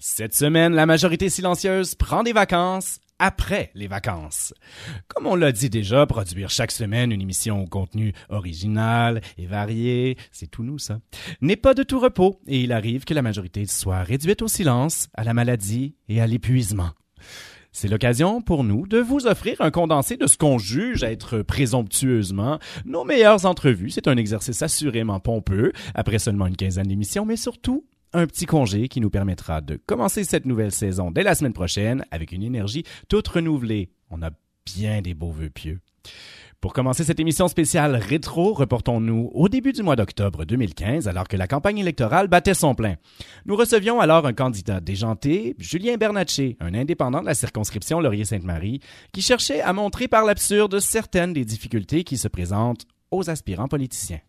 Cette semaine, la majorité silencieuse prend des vacances après les vacances. Comme on l'a dit déjà, produire chaque semaine une émission au contenu original et varié, c'est tout nous ça, n'est pas de tout repos et il arrive que la majorité soit réduite au silence, à la maladie et à l'épuisement. C'est l'occasion pour nous de vous offrir un condensé de ce qu'on juge être présomptueusement nos meilleures entrevues. C'est un exercice assurément pompeux après seulement une quinzaine d'émissions, mais surtout un petit congé qui nous permettra de commencer cette nouvelle saison dès la semaine prochaine avec une énergie toute renouvelée. On a bien des beaux vœux pieux. Pour commencer cette émission spéciale rétro, reportons-nous au début du mois d'octobre 2015, alors que la campagne électorale battait son plein. Nous recevions alors un candidat déjanté, Julien Bernatchez, un indépendant de la circonscription Laurier-Sainte-Marie, qui cherchait à montrer par l'absurde certaines des difficultés qui se présentent aux aspirants politiciens.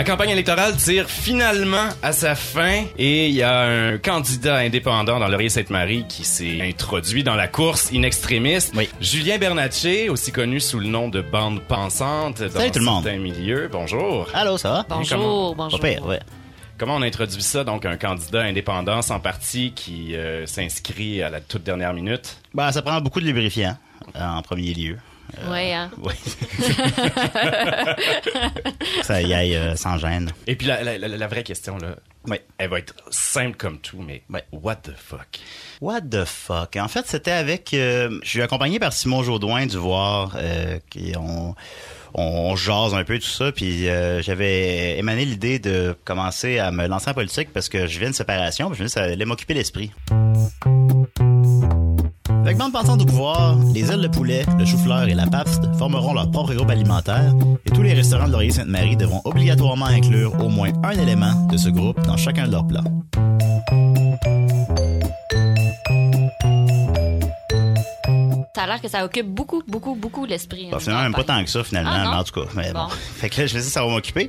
La campagne électorale tire finalement à sa fin et il y a un candidat indépendant dans Laurier-Sainte-Marie qui s'est introduit dans la course in extremis. Oui. Julien Bernatchez, aussi connu sous le nom de Bande Pensante dans Salut tout le monde. certains milieux. Bonjour. Allô, ça va? Bonjour, Pas bonjour. pire, ouais. Comment on introduit ça, donc un candidat indépendant sans parti qui euh, s'inscrit à la toute dernière minute? Ben, ça prend beaucoup de lubrifiant, euh, en premier lieu. Ouais, hein. Oui. ça y aille euh, sans gêne. Et puis la, la- la- la vraie question, là, elle va être simple comme tout, mais Ouais. what the fuck? What the fuck? En fait, c'était avec... euh, je suis accompagné par Simon Jaudoin du Voir, euh, qui on, on, jase un peu tout ça, puis euh, j'avais émané l'idée de commencer à me lancer en politique parce que je viens de séparation, puis je me dis ça allait m'occuper l'esprit. Bande pensante au pouvoir, les ailes de poulet, le chou-fleur et la Pabst formeront leur propre groupe alimentaire et tous les restaurants de Laurier-Sainte-Marie devront obligatoirement inclure au moins un élément de ce groupe dans chacun de leurs plats. Ça a l'air que ça occupe beaucoup, beaucoup, beaucoup l'esprit. hein, Bah, finalement, même pas tant que ça, finalement, Ah, mais en tout cas. Mais bon. Bon. Fait que là, je me dis, ça va m'occuper.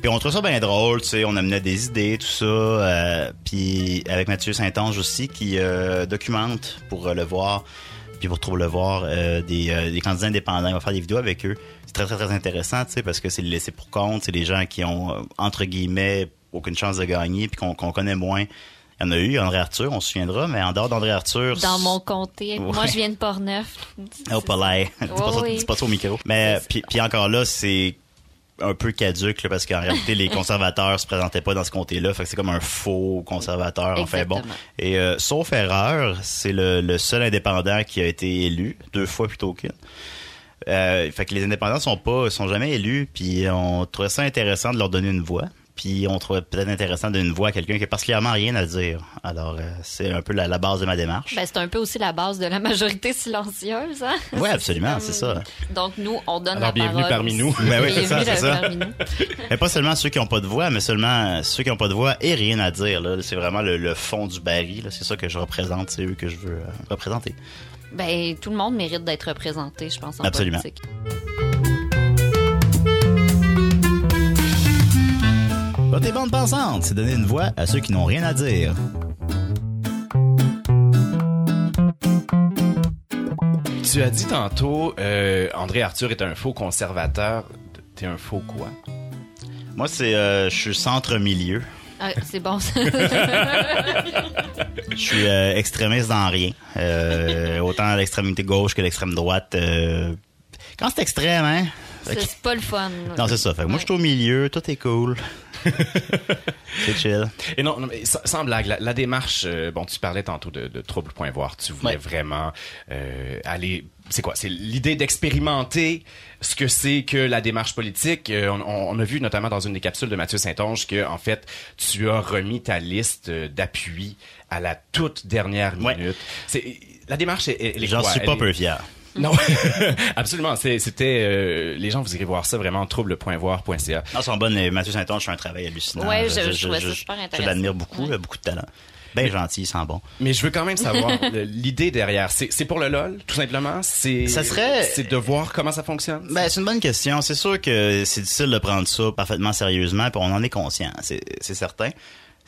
Puis on trouve ça bien drôle, tu sais, on amenait des idées, tout ça. euh, puis avec Mathieu Saint-Ange aussi, qui euh, documente pour euh, le voir, puis pour trouver le voir, des, des candidats indépendants. Il va faire des vidéos avec eux. C'est très, très, très intéressant, tu sais, parce que c'est le laissé pour compte. C'est des gens qui ont, entre guillemets, aucune chance de gagner, puis qu'on connaît moins. Il y en a eu, André Arthur, on se souviendra, mais en dehors d'André Arthur... Dans mon comté. Ouais. Moi, je viens de Portneuf. Oh, pas l'air. dis, pas ça, oui. dis pas ça au micro. Mais puis, puis encore là, c'est un peu caduque là, parce qu'en réalité, les conservateurs se présentaient pas dans ce comté-là. Fait que c'est comme un faux conservateur. Enfin bon. Et euh, sauf erreur, c'est le, le seul indépendant qui a été élu deux fois plutôt qu'une. Euh, fait que les indépendants sont pas sont jamais élus puis on trouvait ça intéressant de leur donner une voix puis on trouvait peut-être intéressant de donner une voix à quelqu'un qui a particulièrement rien à dire alors euh, c'est un peu la, la base de ma démarche Ben, c'est un peu aussi la base de la majorité silencieuse, hein? Ouais, absolument, c'est ça. Donc, nous, on donne Alors, la bienvenue parole. parmi nous. Ben oui, c'est ça, Bienvenue c'est ça. parmi nous. Mais pas seulement ceux qui n'ont pas de voix, mais seulement ceux qui n'ont pas de voix et rien à dire. Là. C'est vraiment le, le fond du baril. là. C'est ça que je représente. C'est eux que je veux euh, représenter. Ben, tout le monde mérite d'être représenté, je pense, en Absolument. politique. Voter bande pensante, c'est donner une voix à ceux qui n'ont rien à dire. Tu as dit tantôt, euh, André Arthur est un faux conservateur. T'es un faux quoi? Moi, c'est, euh, je suis centre-milieu. Ah, c'est bon, ça. Je suis euh, extrémiste dans rien. Euh, autant à l'extrémité gauche que l'extrême droite. euh, Quand c'est extrême, hein? Que- c'est pas le fun. Non, c'est ça. Fait que moi, je suis au milieu, tout est cool. c'est chill. Et non, non, mais sans, blague, la, la démarche, euh, bon, tu parlais tantôt de, de trouble point voir. Tu voulais Ouais. vraiment euh, aller. C'est quoi? C'est l'idée d'expérimenter ce que c'est que la démarche politique. Euh, on, a vu notamment dans une des capsules de Mathieu Saint-Onge que, en fait, tu as remis ta liste d'appui à la toute dernière Ouais. minute. C'est la démarche, elle, elle est J'en suis Elle pas est- peu fier. Non, absolument. C'était euh, les gens, vous irez voir ça vraiment trouble.voir.ca. Non, son bonne. Mathieu Saint-Onge fait un travail hallucinant. Ouais, je- je trouvais ça super Je l'admire beaucoup, Ouais. il a beaucoup de talent. bien gentil, il sent bon. Mais je veux quand même savoir l'idée derrière. C'est pour le LOL, tout simplement? C'est Ça serait- c'est de voir comment ça fonctionne? Ben, c'est une bonne question. C'est sûr que c'est difficile de prendre ça parfaitement sérieusement, puis on en est conscient, c'est c'est certain.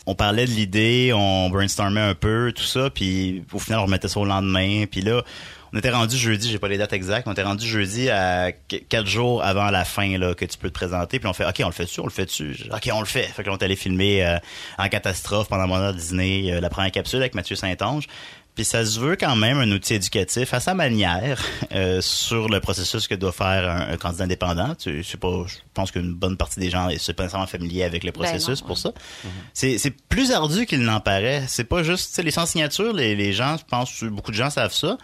On parlait de l'idée, on brainstormait un peu, tout ça, puis au final, on remettait ça au lendemain. Puis là, on était rendu jeudi, j'ai pas les dates exactes, on était rendu jeudi à qu- quatre jours avant la fin là, que tu peux te présenter. Puis on fait, OK, on le fait dessus, on le fait dessus. OK, on le fait. Fait que là, on est allé filmer euh, en catastrophe pendant mon heure de dîner euh, la première capsule avec Mathieu Saint-Onge. Puis ça se veut quand même un outil éducatif à sa manière euh, sur le processus que doit faire un, un candidat indépendant. Tu, c'est pas, je pense qu'une bonne partie des gens sont pas nécessairement familiers avec le processus non, pour ouais. ça. C'est, c'est plus ardu qu'il n'en paraît. C'est pas juste, tu sais, les sans signatures, les, les gens, je pense, beaucoup de gens savent ça.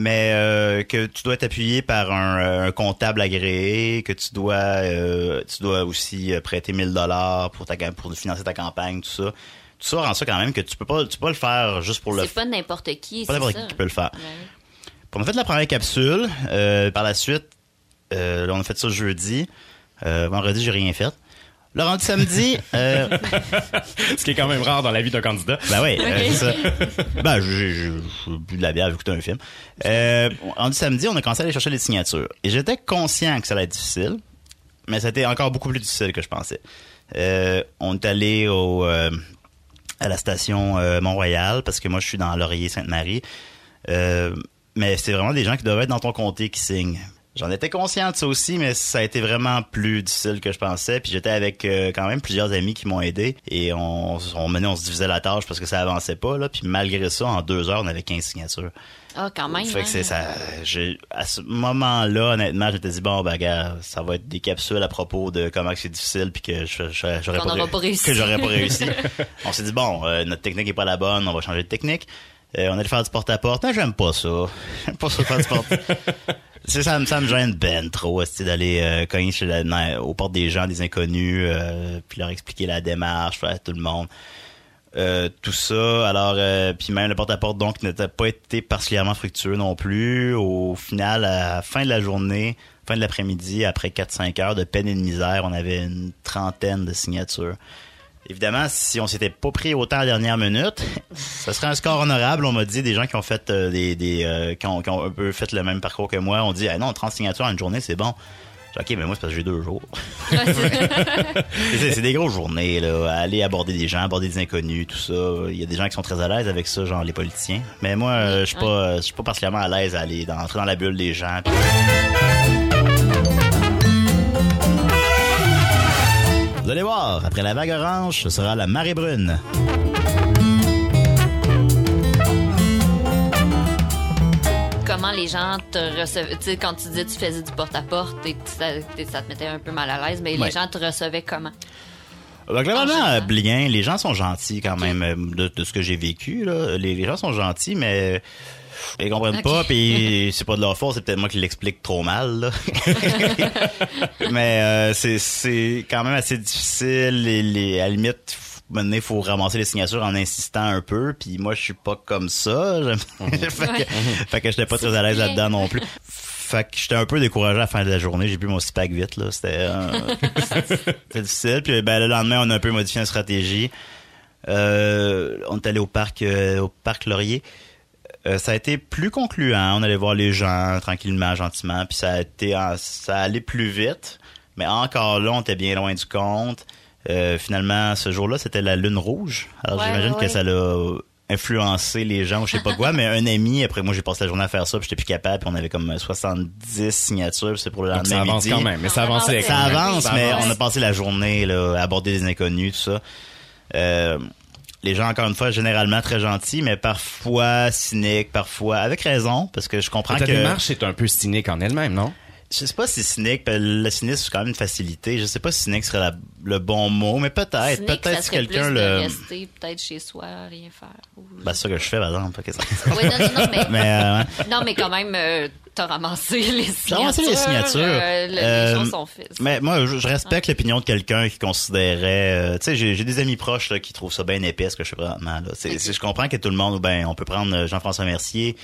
Mais euh, que tu dois être appuyé par un, euh, un comptable agréé, que tu dois euh, tu dois aussi euh, prêter 1000 dollars pour ta pour financer ta campagne, tout ça. Tout ça rend ça quand même que tu peux pas tu peux pas le faire juste pour le C'est pas n'importe qui, pas c'est n'importe ça. qui qui peut le faire. Ouais. Puis on a fait la première capsule. Euh, par la suite, on a fait ça jeudi. Vendredi, j'ai rien fait. Le rendu samedi, euh, Ce qui est quand même rare dans la vie d'un candidat. ben oui, euh, c'est ça. Ben, j'ai bu de la bière, j'ai écouté un film. Euh, rendu samedi, on a commencé à aller chercher les signatures. Et j'étais conscient que ça allait être difficile, mais ça a été encore beaucoup plus difficile que je pensais. Euh, on est allé au, euh, à la station euh, Mont-Royal, parce que moi, je suis dans Laurier-Sainte-Marie. Euh, mais c'est vraiment des gens qui doivent être dans ton comté qui signent. J'en étais conscient de ça aussi, mais ça a été vraiment plus difficile que je pensais. Puis j'étais avec euh, quand même plusieurs amis qui m'ont aidé. Et on, on menait, on se divisait la tâche parce que ça avançait pas. Là. Puis malgré ça, en deux heures, on avait 15 signatures. Ah, quand même. Fait hein. que c'est ça. À ce moment-là, honnêtement, j'étais dit bon, ben gars, ça va être des capsules à propos de comment c'est difficile puis que j'aurais pas, réussi. que j'aurais pas réussi. on s'est dit bon, euh, notre technique est pas la bonne, on va changer de technique. Euh, on allait faire du porte-à-porte. Non, j'aime pas ça. J'aime pas ça faire du porte C'est ça, me- ça me gêne ben trop, d'aller euh, cogner chez la, dans- aux portes des gens, des inconnus, euh, puis leur expliquer la démarche, faire tout le monde. Euh, tout ça, alors euh, puis même le porte-à-porte donc n'était pas été particulièrement fructueux non plus. Au final, à la fin de la journée, fin de l'après-midi, après 4-5 heures de peine et de misère, on avait une trentaine de signatures. Évidemment, si on s'était pas pris autant à la dernière minute, ça serait un score honorable. On m'a dit des gens qui ont fait euh, des, des euh, qui, ont, qui ont un peu fait le même parcours que moi. On dit ah non, 30 signatures en une journée, c'est bon. J'ai dit, OK, mais moi, c'est parce que j'ai deux jours. C'est- des grosses journées, là. Aller aborder des gens, aborder des inconnus, tout ça. Il y a des gens qui sont très à l'aise avec ça, genre les politiciens. Mais moi, euh, je suis pas, je suis pas particulièrement à l'aise à aller dans, entrer dans la bulle des gens. Après la vague orange, ce sera la marée brune. Comment les gens te recevaient? Tu sais, quand tu disais que tu faisais du porte-à-porte et que ça, ça te mettait un peu mal à l'aise, mais Ouais. les gens te recevaient comment? Donc, globalement, bien, les gens sont gentils quand même, euh, de, de ce que j'ai vécu. Là. Les, les gens sont gentils, mais ils comprennent pas, puis c'est pas de leur faute, c'est peut-être moi qui l'explique trop mal. là. mais euh, c'est c'est quand même assez difficile. Les, à la limite, maintenant, il faut ramasser les signatures en insistant un peu, puis moi, je suis pas comme ça. J'aime- fait, que, fait que j'étais pas très à l'aise là-dedans non plus. Fait que j'étais un peu découragé à la fin de la journée. J'ai bu mon six-pack vite, là. C'était euh, difficile. Puis ben, le lendemain, on a un peu modifié notre stratégie. Euh, on est allé au parc, euh, au parc Laurier. Euh, ça a été plus concluant. On allait voir les gens tranquillement, gentiment. Puis ça a été, ça allait plus vite. Mais encore là, on était bien loin du compte. Euh, finalement, ce jour-là, c'était la lune rouge. Alors Ouais, j'imagine ouais, que ça l'a influencé les gens ou je sais pas quoi. mais un ami, après moi, j'ai passé la journée à faire ça, puis j'étais plus capable. Puis on avait comme 70 signatures. puis C'est pour le Donc, ça avance midi. quand même, mais ça Ça avance. avance. Ça avance, mais avance. on a passé la journée là, à aborder des inconnus, tout ça. Euh, les gens, encore une fois, généralement très gentils, mais parfois cyniques, parfois avec raison, parce que je comprends Ta que... démarche est un peu cynique en elle-même, non? Je sais pas si cynique, le cynisme, c'est quand même une facilité. Je sais pas si cynique serait la- le bon mot, mais peut-être. Peut-être si quelqu'un plus de le... rester peut-être chez soi, rien faire. ou- Ben, c'est ça que je fais, par exemple. Fait que ça- Ouais, non, non, non, mais, mais, euh, non, mais quand même, euh, t'as ramassé les signatures. Les signatures. euh, le- Euh, les choses sont faites. Mais moi, je, je respecte l'opinion de quelqu'un qui considérait... euh, tu sais, j'ai j'ai des amis proches là, qui trouvent ça bien épais, ce que je fais présentement. Là. C'est- Ok. c'est- Je comprends que tout le monde... Ben, on peut prendre euh, Jean-François Mercier,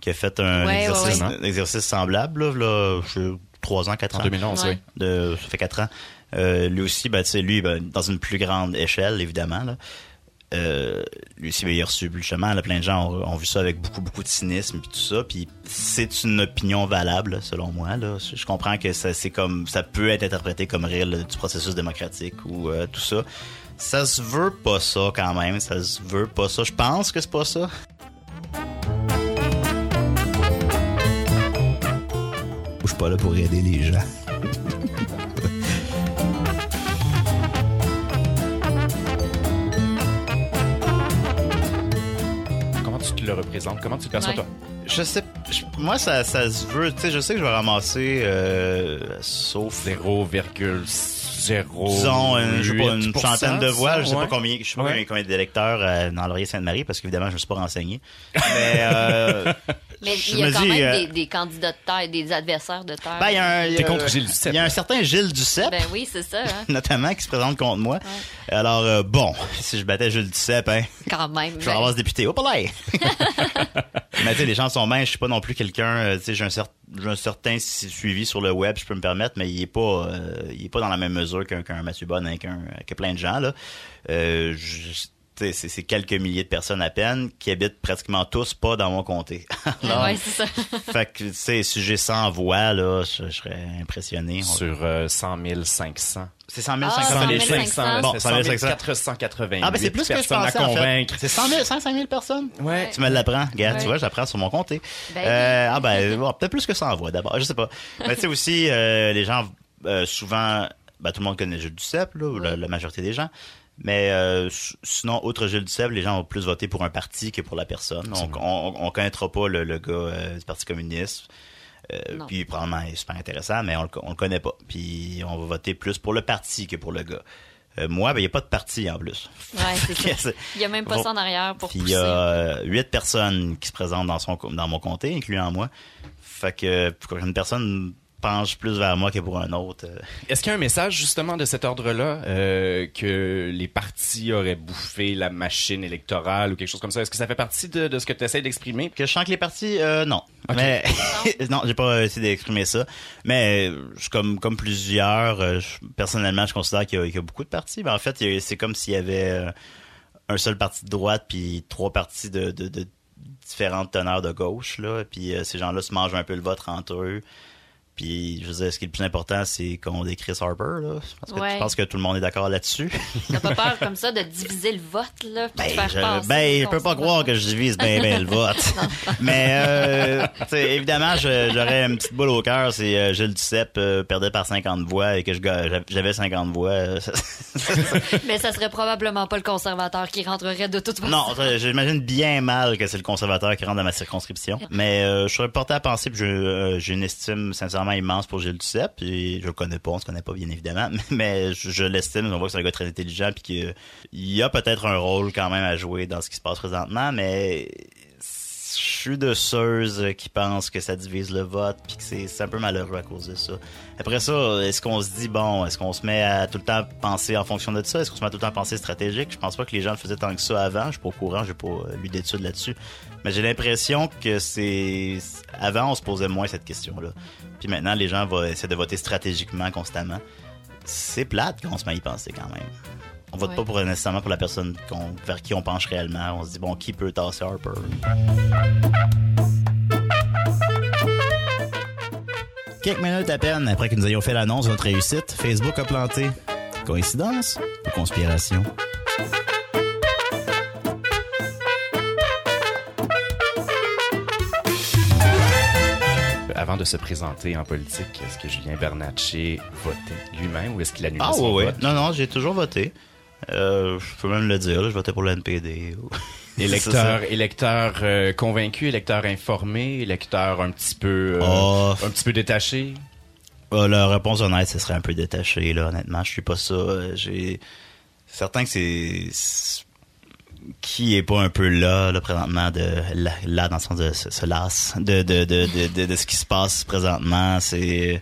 qui a fait un Ouais, exercice, ouais, ouais. un exercice semblable, là, là je- trois ans, quatre En ans. 2011, Ouais. oui. de ça fait quatre ans. Euh, lui aussi, ben, tu sais, lui, ben, dans une plus grande échelle, évidemment. Là. Euh, il a reçu justement, là, plein de gens ont, vu ça avec beaucoup, beaucoup de cynisme puis tout ça. Puis c'est une opinion valable, selon moi. Là. Je je comprends que ça, c'est comme, ça peut être interprété comme rire là, du processus démocratique ou euh, tout ça. Ça se veut pas ça quand même. Ça se veut pas ça. Je pense que c'est pas ça. Je suis pas là pour aider les gens. Tu le représentes? Comment tu le perçois, Ouais. toi? Je sais, je- moi ça, ça se veut. Tu sais, je sais que je vais ramasser, euh, sauf 0,0. disons une, je sais pas, une centaine de voix. Je sais ouais. pas combien, je sais pas Ouais. combien, d'électeurs euh, dans Laurier Sainte-Marie parce qu'évidemment je me suis pas renseigné. Mais euh, Mais il y a quand dis, même euh, des, des candidats de terre, des adversaires de terre. ben il y a un, il y T'es a- contre Gilles Duceppe, Il y a un certain Gilles Duceppe. Ben oui, c'est ça, hein, Notamment qui se présente contre moi. Alors euh, bon, si je battais Gilles Duceppe, hein, quand même. je vais avoir ce député. Hop là! Mais tu sais, les gens sont minces. Je suis pas non plus quelqu'un. euh, Tu sais, j'ai un, cer- j'ai un certain suivi sur le web, je peux me permettre, mais il est pas, euh, il est pas dans la même mesure qu'un Mathieu Bonne, qu'un que plein de gens là. Euh, c'est quelques milliers de personnes à peine qui habitent pratiquement tous pas dans mon comté. Alors, Ouais, c'est ça. fait que tu sais, si j'ai 100 voix là, je, je serais impressionné. On- Sur euh, 100 500. C'est 100 000, Ah, 500 100 000. 500. là, Bon, c'est 100 100 500. 480. Ah ben c'est plus que je pensais à en fait. convaincre. C'est 100 000, 500 000 personnes? Ouais. Tu me l'apprends, regarde, Ouais. tu vois, j'apprends sur mon comté. Ben Euh, ah ben, bon, peut-être plus que ça en voix d'abord, je sais pas. Mais tu sais aussi, euh, les gens, euh, souvent, ben, tout le monde connaît Gilles Duceppe, là, la, la majorité des gens. Mais euh, sinon, outre Gilles Duceppe, les gens ont plus voté pour un parti que pour la personne. On, on, on connaîtra pas le, le gars euh, du Parti communiste. Euh, puis probablement il est super intéressant, mais on le, on le connaît pas. Puis on va voter plus pour le parti que pour le gars. Euh, moi, ben il y a pas de parti en plus. Ouais, ça. Il y a même pas Bon. ça en arrière pour il y a euh, huit personnes qui se présentent dans son dans mon comté, incluant moi. Fait que pour une personne penche plus vers moi que pour un autre. euh, Est-ce qu'il y a un message justement de cet ordre-là euh, que les partis auraient bouffé la machine électorale ou quelque chose comme ça? Est-ce que ça fait partie de, de ce que tu essaies d'exprimer? Que je sens que les partis, euh, non. Mais non, j'ai pas essayé d'exprimer ça. Mais je- comme comme plusieurs, je- personnellement, je considère qu'il y, a- qu'il y a beaucoup de partis. Mais en fait, c'est comme s'il y avait un seul parti de droite puis trois partis de, de, de différentes teneurs de gauche là. Puis ces gens-là se mangent un peu le vote entre eux. Puis je veux dire, ce qui est le plus important, c'est qu'on Chris Harper là. Je pense que, Ouais. je pense que tout le monde est d'accord là-dessus. T'as pas peur comme ça de diviser le vote, là, puis Ben, faire je, passer ben, je peux pas croire que je divise bien bien le vote. Mais euh, tu sais, évidemment, j'aurais une petite boule au cœur si euh, Gilles Duceppe euh, perdait par 50 voix et que j'avais 50 voix. euh, Mais ça serait probablement pas le conservateur qui rentrerait de toute façon. non, j'imagine bien mal que c'est le conservateur qui rentre dans ma circonscription. Mais euh, je serais porté à penser que j'ai euh, j'ai une estime sincèrement immense pour Gilles Duceppe. Et je le connais pas, on se connaît pas bien évidemment, mais je, je l'estime. On voit que c'est un gars très intelligent puis qu'il y a peut-être un rôle quand même à jouer dans ce qui se passe présentement, mais je suis de ceux qui pensent que ça divise le vote puis que c'est un peu malheureux à cause de ça. Après ça, est-ce qu'on se dit bon, est-ce qu'on se met à tout le temps penser en fonction de ça, est-ce qu'on se met à tout le temps penser stratégique? Je pense pas que les gens le faisaient tant que ça avant. Je suis pas au courant, j'ai pas lu d'études là-dessus, mais j'ai l'impression que c'est avant on se posait moins cette question-là. Puis maintenant les gens vont essayer de voter stratégiquement constamment. C'est plate qu'on se met à y penser quand même. On vote Ouais. pas pour nécessairement pour la personne vers qui on penche réellement. On se dit bon, qui peut tasser Harper? Quelques minutes à peine après que nous ayons fait l'annonce de notre réussite, Facebook a planté. Coïncidence ou conspiration? Avant de se présenter en politique, est-ce que Julien Bernatchez votait lui-même ou est-ce qu'il annulait Ah son oui, oui. Non, non, j'ai toujours voté. Euh, je peux même le dire, là, je votais pour le NPD. ou- Électeur, électeur euh, convaincu, électeur informé, électeur un petit peu, euh, Oh. un petit peu détaché? La réponse honnête, ce serait un peu détaché, là, honnêtement. Je suis pas ça. J'ai. C'est certain que c'est. Qui est pas un peu là, là, présentement, de. Là, là, dans le sens de se, se lasse de, de, de, de, de, ce qui se passe présentement. C'est.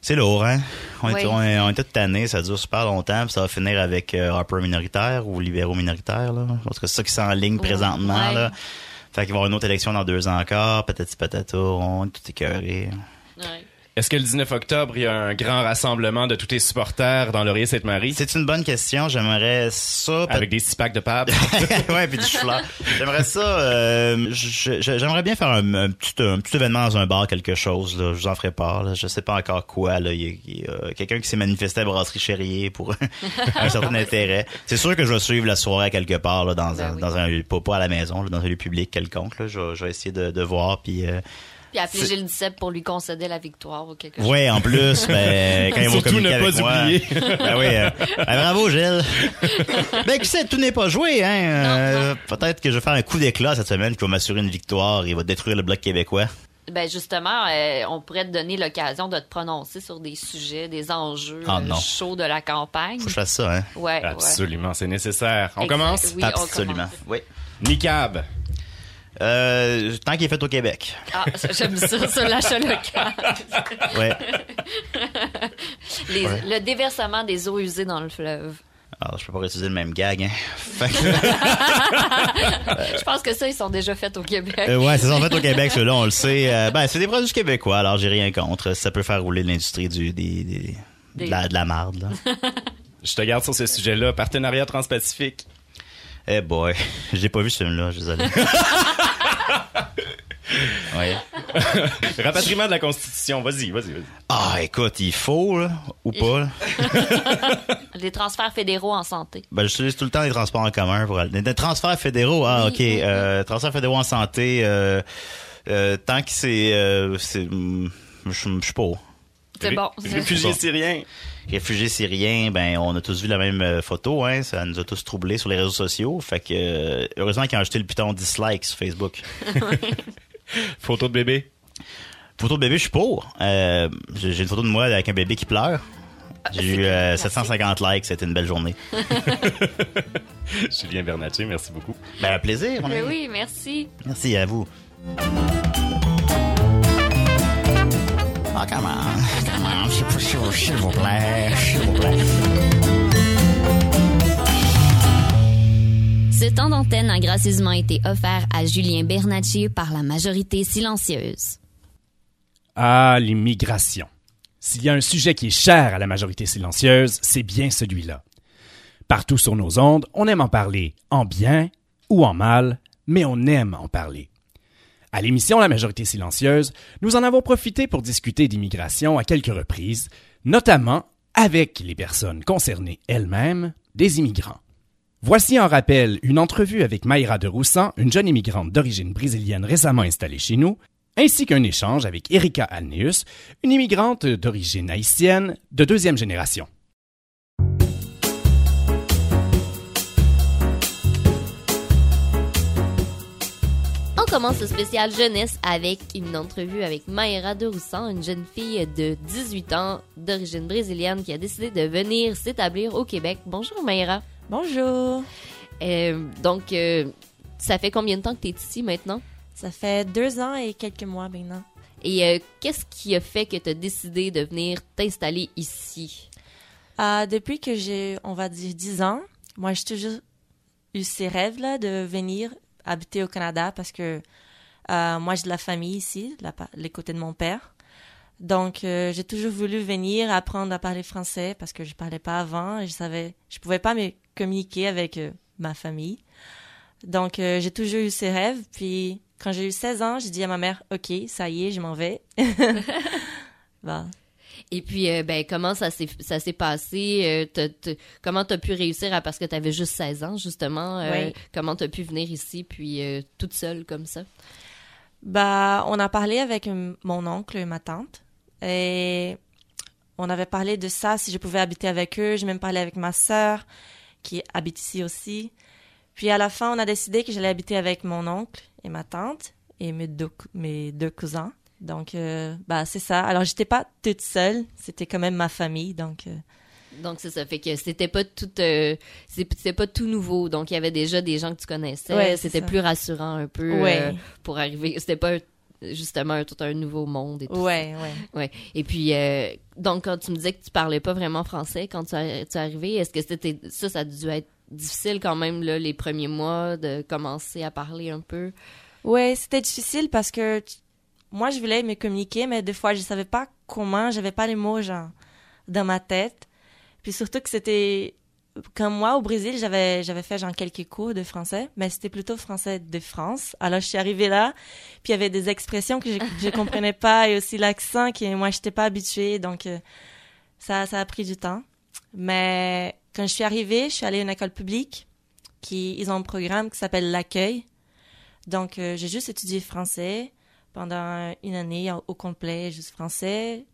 C'est lourd, hein? On, est, Oui. on, est, on est tous tannés, ça dure super longtemps, puis ça va finir avec euh, Harper minoritaire ou libéraux minoritaires, là. Parce que c'est ça qui s'enligne présentement, Ouais. là. Fait qu'il va y avoir une autre élection dans deux ans encore, peut-être patata, on est tout écœuré. Ouais. Est-ce que le 19 octobre, il y a un grand rassemblement de tous tes supporters dans Laurier-Sainte-Marie? C'est une bonne question. J'aimerais ça. Avec des six packs de pape. ouais, puis du chou J'aimerais ça. Euh, j'aimerais bien faire un, un petit, un petit événement dans un bar, quelque chose. Là. Je vous en ferai part. Là. Je sais pas encore quoi. Là. Il y a, il y a quelqu'un qui s'est manifesté à Brasserie Chérier pour un certain intérêt. C'est sûr que je vais suivre la soirée quelque part là, dans, Ben un, oui. dans un lieu, pas, pas à la maison, là, dans un lieu public quelconque. Là. Je, vais- je vais essayer de, de voir. Puis euh, Puis appeler C'est- Gilles Duceppe pour lui concéder la victoire ou quelque chose. Ouais, en plus, ben, quand ils vont Surtout communiquer ne pas avec moi. oublier. ben oui, euh, ben, bravo Gilles. ben qui sait, tout n'est pas joué, hein. Euh, Peut-être que je vais faire un coup d'éclat cette semaine qui va m'assurer une victoire et va détruire le bloc québécois. Ben justement, euh, on pourrait te donner l'occasion de te prononcer sur des sujets, des enjeux Ah, euh, chauds de la campagne. Faut que je fasse ça, hein. Ouais, ouais. Absolument, c'est nécessaire. On Exact. commence? Oui, on Absolument. commence. Oui. Nicab. Euh, tant qu'il est fait au Québec. Ah, j'aime ça, ça, l'achat local. Ouais. Les- Ouais. Le déversement des eaux usées dans le fleuve. Alors, je peux pas réutiliser le même gag, hein. Que- Je pense que ça, ils sont déjà faits au Québec. Euh, ouais, c'est ça. En fait, au Québec, ceux-là, on le sait. Euh, ben, c'est des produits québécois, alors j'ai rien contre. Ça peut faire rouler l'industrie du, des, des- Des- de, la, de la marde, là. Je te garde sur ce sujet-là. Partenariat transpacifique. Eh boy, j'ai pas vu ce film-là, je suis désolé. ouais. Rapatriement de la Constitution. Vas-y, vas-y, vas-y. Ah, écoute, il faut, là, ou pas, là. Les transferts fédéraux en santé. Ben, j'utilise tout le temps les transports en commun pour aller. Des, des transferts fédéraux, ah, ok. Euh, transferts fédéraux en santé, euh, euh, tant que c'est, c'est, je je suis pas. C'est bon. Réfugiés Bon. syriens. Réfugiés syriens, ben, on a tous vu la même euh, photo, hein. Ça nous a tous troublés sur les réseaux sociaux. Fait que, euh, heureusement qu'ils ont acheté le piton dislike sur Facebook. Photo de bébé? Photo de bébé, je suis pour. Euh, j'ai une photo de moi avec un bébé qui pleure. J'ai eu euh, 750 likes, c'était une belle journée. Julien Bernatchez, merci beaucoup. Ben, un plaisir. Mais ami. oui, merci. Merci à vous. Come on. Come on, s'il vous- s'il vous- s'il vous plaît. S'il vous plaît. Ce temps d'antenne a gracieusement été offert à Julien Bernacci par la majorité silencieuse. Ah, l'immigration. S'il y a un sujet qui est cher à la majorité silencieuse, c'est bien celui-là. Partout sur nos ondes, on aime en parler, en bien ou en mal, mais on aime en parler. À l'émission La majorité silencieuse, nous en avons profité pour discuter d'immigration à quelques reprises, notamment avec les personnes concernées elles-mêmes, des immigrants. Voici en rappel une entrevue avec Mayra de Roussan, une jeune immigrante d'origine brésilienne récemment installée chez nous, ainsi qu'un échange avec Erika Alneus, une immigrante d'origine haïtienne de deuxième génération. Commence ce spécial jeunesse avec une entrevue avec Mayra de Roussan, une jeune fille de 18 ans d'origine brésilienne qui a décidé de venir s'établir au Québec. Bonjour Mayra. Bonjour. Euh, donc, euh, ça fait combien de temps que tu es ici maintenant? Ça fait deux ans et quelques mois maintenant. Et euh, qu'est-ce qui a fait que tu as décidé de venir t'installer ici? Euh, depuis que j'ai, on va dire, 10 ans, moi, j'ai toujours eu ces rêves-là de venir habiter au Canada parce que euh, moi, j'ai de la famille ici, les côtés de mon père. Donc, euh, j'ai toujours voulu venir apprendre à parler français parce que je parlais pas avant et je savais, je pouvais pas me communiquer avec euh, ma famille. Donc, j'ai toujours eu ces rêves. Puis, quand j'ai eu 16 ans, j'ai dit à ma mère, OK, ça y est, je m'en vais. Bah, Et puis, euh, ben, comment ça s'est, ça s'est passé? Euh, t'as- t'as- comment tu as pu réussir à, parce que tu avais juste 16 ans, justement, euh, Oui. comment tu as pu venir ici, puis euh, toute seule comme ça? Bah, on a parlé avec mon oncle et ma tante. Et on avait parlé de ça, si je pouvais habiter avec eux. J'ai même parlé avec ma sœur, qui habite ici aussi. Puis à la fin, on a décidé que j'allais habiter avec mon oncle et ma tante et mes deux, cou- mes deux cousins. Donc, euh, bah, c'est ça. Alors, j'étais pas toute seule. C'était quand même ma famille. Donc, euh, Donc, c'est ça. Fait que c'était pas tout, euh, c'était pas tout nouveau. Donc, il y avait déjà des gens que tu connaissais. Ouais, c'était plus rassurant un peu Ouais. euh, pour arriver. C'était pas justement un- tout un nouveau monde et tout. ouais, ouais. Ouais. Et puis, euh, donc, quand tu me disais que tu parlais pas vraiment français quand tu, es- tu es arrivé, est-ce que c'était ça, ça a dû être difficile quand même, là, les premiers mois, de commencer à parler un peu? Ouais, c'était difficile parce que tu- moi, je voulais me communiquer, mais des fois, je savais pas comment, j'avais pas les mots, genre, dans ma tête. Puis surtout que c'était, comme moi, au Brésil, j'avais, j'avais fait, genre, quelques cours de français, mais c'était plutôt français de France. Alors, je suis arrivée là, puis il y avait des expressions que je, je comprenais pas, et aussi l'accent qui, moi, j'étais pas habituée, donc, euh, ça, ça a pris du temps. Mais quand je suis arrivée, je suis allée à une école publique, qui, ils ont un programme qui s'appelle l'accueil. Donc, euh, j'ai juste étudié français pendant une année au, complet, juste français.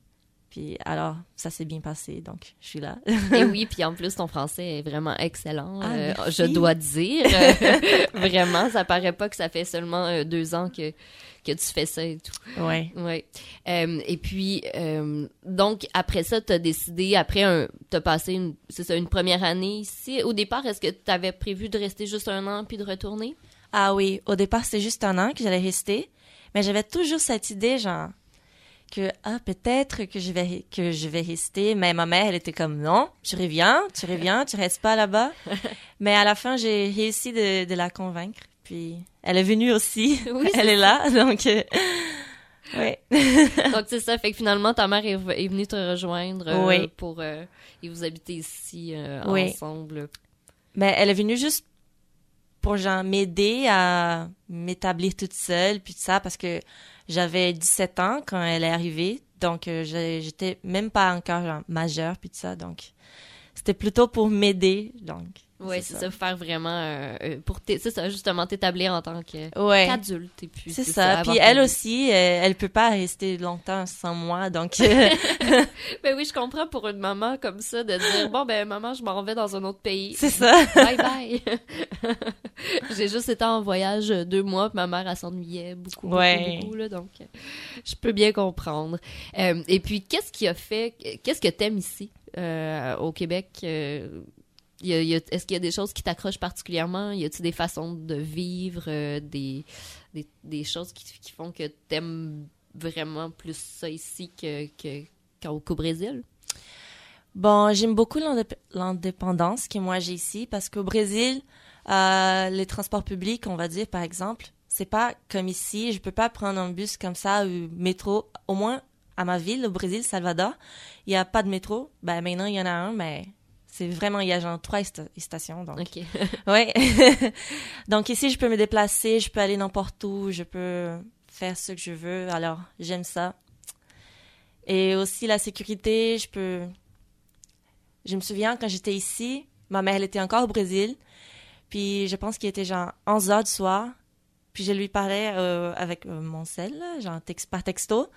Puis alors, ça s'est bien passé, donc je suis là. Et oui, puis en plus, ton français est vraiment excellent, Ah, euh, je dois dire. Vraiment, ça paraît pas que ça fait seulement euh, deux ans que, que tu fais ça et tout. ouais. Oui. Euh, et puis, euh, donc, après ça, tu as décidé, après, un, t'as passé une, ça, une première année ici. Au départ, est-ce que tu avais prévu de rester juste un an puis de retourner? Ah oui, au départ, c'était juste un an que j'allais rester, mais j'avais toujours cette idée, genre, que, ah, peut-être que je vais, que je vais rester, mais ma mère, elle était comme, non, tu reviens, tu reviens, tu restes pas là-bas. mais à la fin, j'ai réussi de, de la convaincre, puis elle est venue aussi, Oui, elle est là, donc, euh, ouais. donc, c'est ça. Fait que finalement, ta mère est, venue te rejoindre euh, Oui. pour... euh, et vous habitez ici euh, Oui. ensemble. Mais elle est venue juste pour genre m'aider à m'établir toute seule puis tout ça parce que j'avais 17 ans quand elle est arrivée. Donc euh, j'étais même pas encore genre, majeure puis tout ça. Donc c'était plutôt pour m'aider donc Oui, c'est ça. faire vraiment... euh, euh, pour c'est ça, justement, t'établir en tant que- ouais qu'adulte. et puis c'est ça avoir puis elle aussi euh, elle peut pas rester longtemps sans moi donc euh, Ben oui, je comprends pour une maman comme ça de dire bon ben maman, je m'en vais dans un autre pays. c'est ça Bye bye. J'ai juste été en voyage euh, deux mois, puis ma mère elle s'ennuyait beaucoup, Ouais. beaucoup, là, donc je peux bien comprendre. Euh, et puis qu'est-ce qui a fait, qu'est-ce que t'aimes ici euh, au Québec euh, Est-ce qu'il y a des choses qui t'accrochent particulièrement? Y a-t-il des façons de vivre, euh, des, des des choses qui, font que t'aimes vraiment plus ça ici que que qu'au qu'au Brésil? Bon, j'aime beaucoup l'indép- l'indépendance que moi j'ai ici parce qu'au Brésil, euh, les transports publics, on va dire par exemple, c'est pas comme ici. Je peux pas prendre un bus comme ça ou métro. Au moins à ma ville, au Brésil, Salvador, il y a pas de métro. Ben maintenant il y en a un, mais c'est vraiment il y a genre trois sta- stations. Donc Ok. ouais. donc ici je peux me déplacer, je peux aller n'importe où, je peux faire ce que je veux. Alors j'aime ça. Et aussi la sécurité, je peux je me souviens quand j'étais ici, ma mère elle était encore au Brésil, puis je pense qu'il était genre 11 heures du soir, puis je lui parlais euh, avec euh, mon sel, là, genre tex- par texto,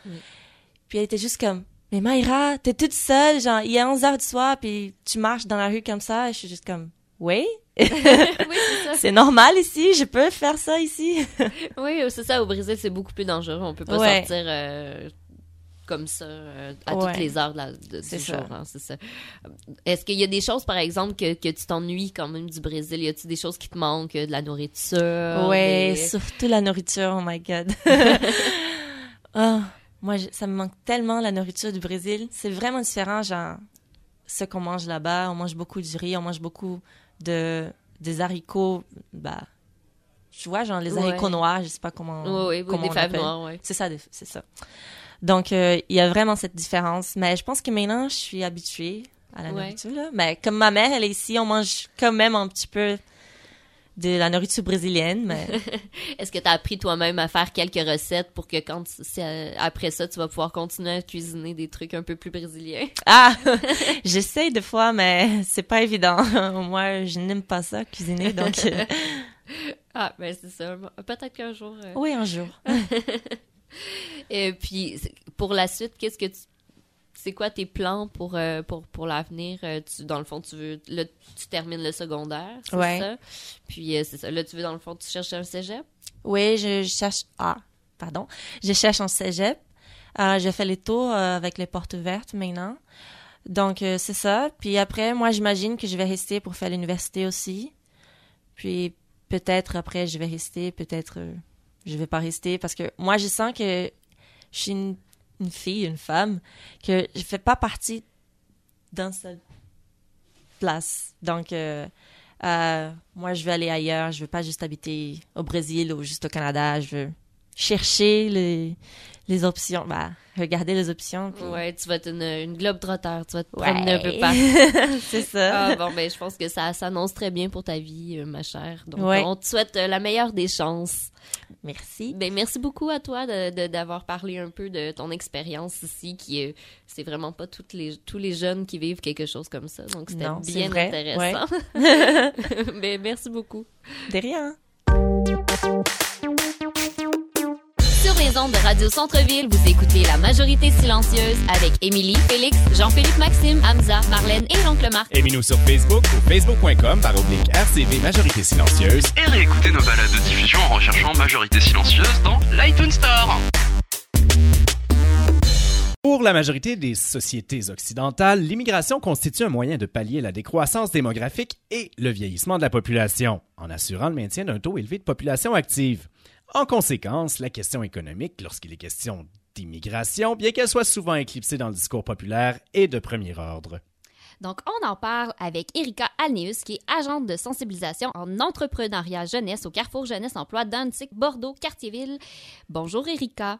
puis elle était juste comme mais Mayra, t'es toute seule, genre il est 11 heures du soir, puis tu marches dans la rue comme ça, et je suis juste comme oui, oui, c'est normal ici, je peux faire ça ici. Oui, c'est ça. Au Brésil, c'est beaucoup plus dangereux. On peut pas Ouais. sortir euh, comme ça euh, à Ouais. toutes les heures de la, de, C'est du ça. jour. hein, c'est ça. Est-ce qu'il y a des choses, par exemple, que, que tu t'ennuies quand même du Brésil? Y a-t-il des choses qui te manquent? De la nourriture? Des- surtout la nourriture, oh my god. oh, moi, je- ça me manque tellement la nourriture du Brésil. C'est vraiment différent, genre, ce qu'on mange là-bas. On mange beaucoup du riz, on mange beaucoup de, des haricots, bah, tu vois, genre, les Ouais. haricots noirs, je sais pas comment. Oui, oui, comment des on appelle. noires, ouais. C'est ça, c'est ça. Donc, euh, il y a vraiment cette différence. Mais je pense que maintenant, je suis habituée à la Ouais. nourriture, là. Mais comme ma mère, elle est ici, on mange quand même un petit peu de la nourriture brésilienne, mais Est-ce que tu as appris toi-même à faire quelques recettes pour que quand euh, après ça, tu vas pouvoir continuer à cuisiner des trucs un peu plus brésiliens? Ah, j'essaye des fois, mais c'est pas évident. Moi, je n'aime pas ça, cuisiner, donc euh, Ah, ben c'est ça. Peut-être qu'un jour... euh, oui, un jour. Et puis, pour la suite, qu'est-ce que tu. C'est quoi tes plans pour, euh, pour, pour l'avenir? Euh, tu, dans le fond, tu veux. Là, tu termines le secondaire, c'est Ouais. ça? Puis, euh, c'est ça. Là, tu veux, dans le fond, tu cherches un cégep? Oui, je cherche. Ah, pardon. Je cherche en cégep. Euh, je fais les tours avec les portes ouvertes maintenant. Donc, c'est ça. Puis après, moi, j'imagine que je vais rester pour faire l'université aussi. Puis peut-être après, je vais rester, peut-être je vais pas rester parce que moi, je sens que je suis une, une fille, une femme, que je fais pas partie d'un seul place. Donc, euh, euh, moi, je veux aller ailleurs. Je veux pas juste habiter au Brésil ou juste au Canada. Je veux chercher les, les options. Bah, regarder les options. puis- Ouais, tu vas être une, une globe trotteur, tu vas te Ouais. promener un peu partout. c'est ça. Ah, bon, ben, je pense que ça s'annonce très bien pour ta vie, euh, ma chère. Donc, Ouais. on te souhaite euh, la meilleure des chances. Merci. Ben, merci beaucoup à toi de- de- d'avoir parlé un peu de ton expérience ici, qui est, c'est vraiment pas toutes les, tous les jeunes qui vivent quelque chose comme ça. Donc, c'était bien intéressant. ben, merci beaucoup. De rien. Les ondes de Radio Centre-Ville, vous écoutez La Majorité Silencieuse avec Émilie, Félix, Jean-Philippe Maxime, Hamza, Marlène et l'oncle Marc. Aimez-nous sur Facebook ou facebook.com par oblique RCV Majorité Silencieuse. et réécoutez nos balades de diffusion en recherchant Majorité Silencieuse dans l'iTunes Store. Pour la majorité des sociétés occidentales, l'immigration constitue un moyen de pallier la décroissance démographique et le vieillissement de la population, en assurant le maintien d'un taux élevé de population active. En conséquence, la question économique, lorsqu'il est question d'immigration, bien qu'elle soit souvent éclipsée dans le discours populaire, est de premier ordre. Donc, on en parle avec Erika Alneus, qui est agente de sensibilisation en entrepreneuriat jeunesse au Carrefour Jeunesse Emploi d'Antique, Bordeaux, Cartierville. Bonjour Erika.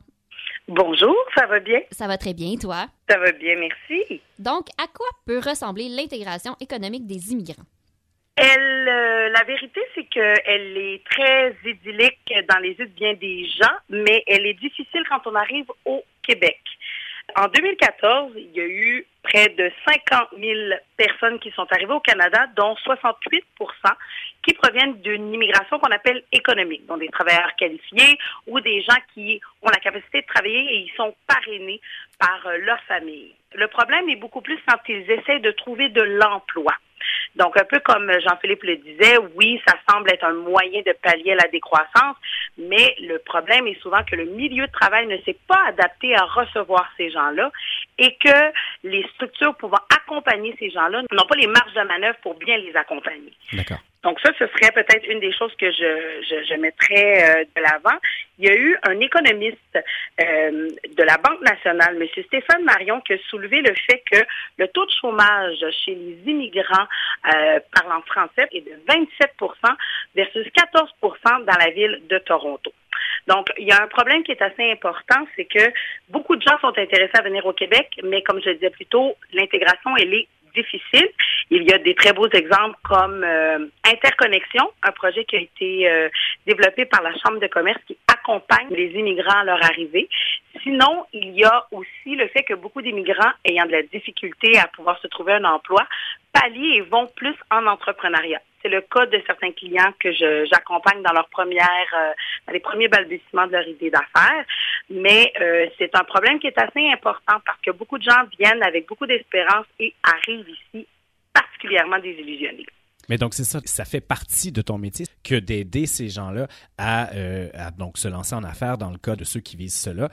Bonjour, ça va bien? Ça va très bien, toi? Ça va bien, merci. Donc, à quoi peut ressembler l'intégration économique des immigrants? Elle, euh, la vérité, c'est qu'elle est très idyllique dans les yeux de bien des gens, mais elle est difficile quand on arrive au Québec. En 2014, il y a eu près de 50 000 personnes qui sont arrivées au Canada, dont 68% qui proviennent d'une immigration qu'on appelle économique, donc des travailleurs qualifiés ou des gens qui ont la capacité de travailler et ils sont parrainés par euh, leur famille. Le problème est beaucoup plus quand ils essaient de trouver de l'emploi. Donc, un peu comme Jean-Philippe le disait, oui, ça semble être un moyen de pallier la décroissance, mais le problème est souvent que le milieu de travail ne s'est pas adapté à recevoir ces gens-là et que les structures pouvant accompagner ces gens-là n'ont pas les marges de manœuvre pour bien les accompagner. D'accord. Donc ça, ce serait peut-être une des choses que je, je, je mettrais euh, de l'avant. Il y a eu un économiste euh, de la Banque nationale, M. Stéphane Marion, qui a soulevé le fait que le taux de chômage chez les immigrants euh, parlant français est de 27% versus 14% dans la ville de Toronto. Donc, il y a un problème qui est assez important, c'est que beaucoup de gens sont intéressés à venir au Québec, mais comme je le disais plus tôt, l'intégration, elle est difficile. Il y a des très beaux exemples comme euh, Interconnexion, un projet qui a été euh, développé par la Chambre de commerce qui accompagne les immigrants à leur arrivée. Sinon, il y a aussi le fait que beaucoup d'immigrants ayant de la difficulté à pouvoir se trouver un emploi pallient et vont plus en entrepreneuriat. C'est le cas de certains clients que j'accompagne dans leur première, euh, dans les premiers balbutiements de leur idée d'affaires. Mais euh, c'est un problème qui est assez important parce que beaucoup de gens viennent avec beaucoup d'espérance et arrivent ici particulièrement désillusionnés. Mais donc, c'est ça, ça fait partie de ton métier que d'aider ces gens-là à, euh, donc se lancer en affaires dans le cas de ceux qui visent cela.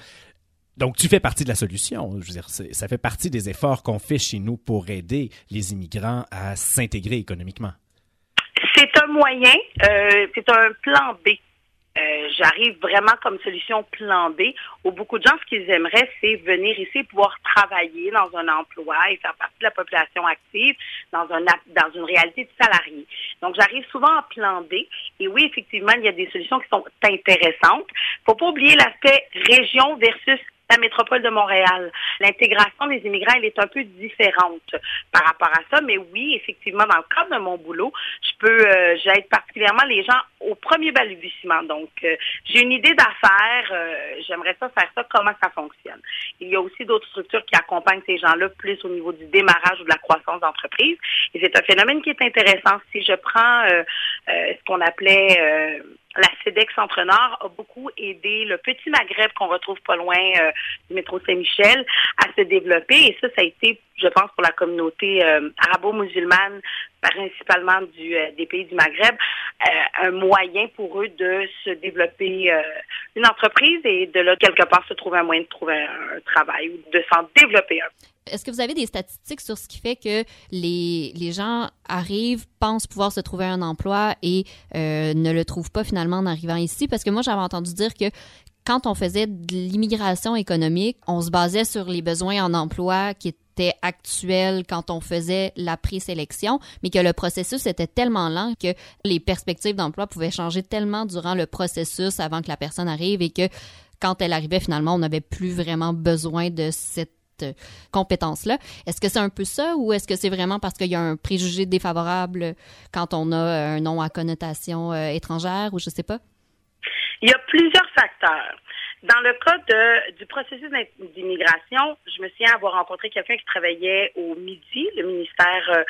Donc, tu fais partie de la solution. Je veux dire, ça fait partie des efforts qu'on fait chez nous pour aider les immigrants à s'intégrer économiquement. Moyen, euh, c'est un plan B. Euh, J'arrive vraiment comme solution plan B. Où beaucoup de gens, ce qu'ils aimeraient, c'est venir ici pouvoir travailler dans un emploi et faire partie de la population active dans, un, dans une réalité de salarié. Donc, j'arrive souvent en plan B. Et oui, effectivement, il y a des solutions qui sont intéressantes. faut pas oublier l'aspect région versus la métropole de Montréal. L'intégration des immigrants, elle est un peu différente par rapport à ça, mais oui, effectivement, dans le cadre de mon boulot, je peux, euh, j'aide particulièrement les gens au premier balbutiement. Donc, euh, j'ai une idée d'affaires, euh, j'aimerais ça faire ça, comment ça fonctionne. Il y a aussi d'autres structures qui accompagnent ces gens-là plus au niveau du démarrage ou de la croissance d'entreprise. Et c'est un phénomène qui est intéressant. Si je prends euh, euh, ce qu'on appelait la CEDEX Centre-Nord a beaucoup aidé le petit Maghreb qu'on retrouve pas loin euh, du métro Saint-Michel à se développer. Et ça, ça a été, je pense, pour la communauté euh, arabo-musulmane, principalement du, euh, des pays du Maghreb, un moyen pour eux de se développer une entreprise et de là, quelque part, se trouver un moyen de trouver un, un travail ou de s'en développer un. Est-ce que vous avez des statistiques sur ce qui fait que les, gens arrivent, pensent pouvoir se trouver un emploi et euh, ne le trouvent pas finalement en arrivant ici? Parce que moi, j'avais entendu dire que quand on faisait de l'immigration économique, on se basait sur les besoins en emploi qui étaient était actuel quand on faisait la présélection, mais que le processus était tellement lent que les perspectives d'emploi pouvaient changer tellement durant le processus avant que la personne arrive et que quand elle arrivait finalement, on n'avait plus vraiment besoin de cette euh, compétence-là. Est-ce que c'est un peu ça ou est-ce que c'est vraiment parce qu'il y a un préjugé défavorable quand on a un nom à connotation euh, étrangère ou je sais pas? Il y a plusieurs facteurs. Dans le cas de, du processus d'immigration, je me souviens avoir rencontré quelqu'un qui travaillait au MIDI, le ministère euh,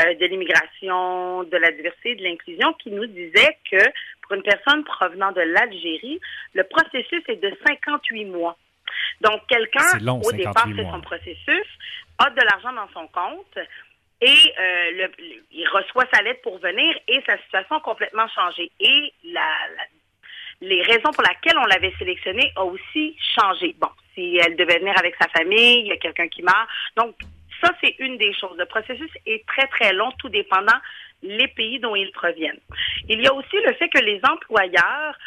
euh, de l'immigration, de la diversité et de l'inclusion, qui nous disait que pour une personne provenant de l'Algérie, le processus est de 58 mois. Donc, quelqu'un, au départ, fait son processus, a de l'argent dans son compte, et euh, le, il reçoit sa lettre pour venir et sa situation a complètement changé. Et la, les raisons pour lesquelles on l'avait sélectionnée a aussi changé. Bon, si elle devait venir avec sa famille, il y a quelqu'un qui meurt. Donc, ça, c'est une des choses. Le processus est très, très long, tout dépendant les pays dont ils proviennent. Il y a aussi le fait que les employeurs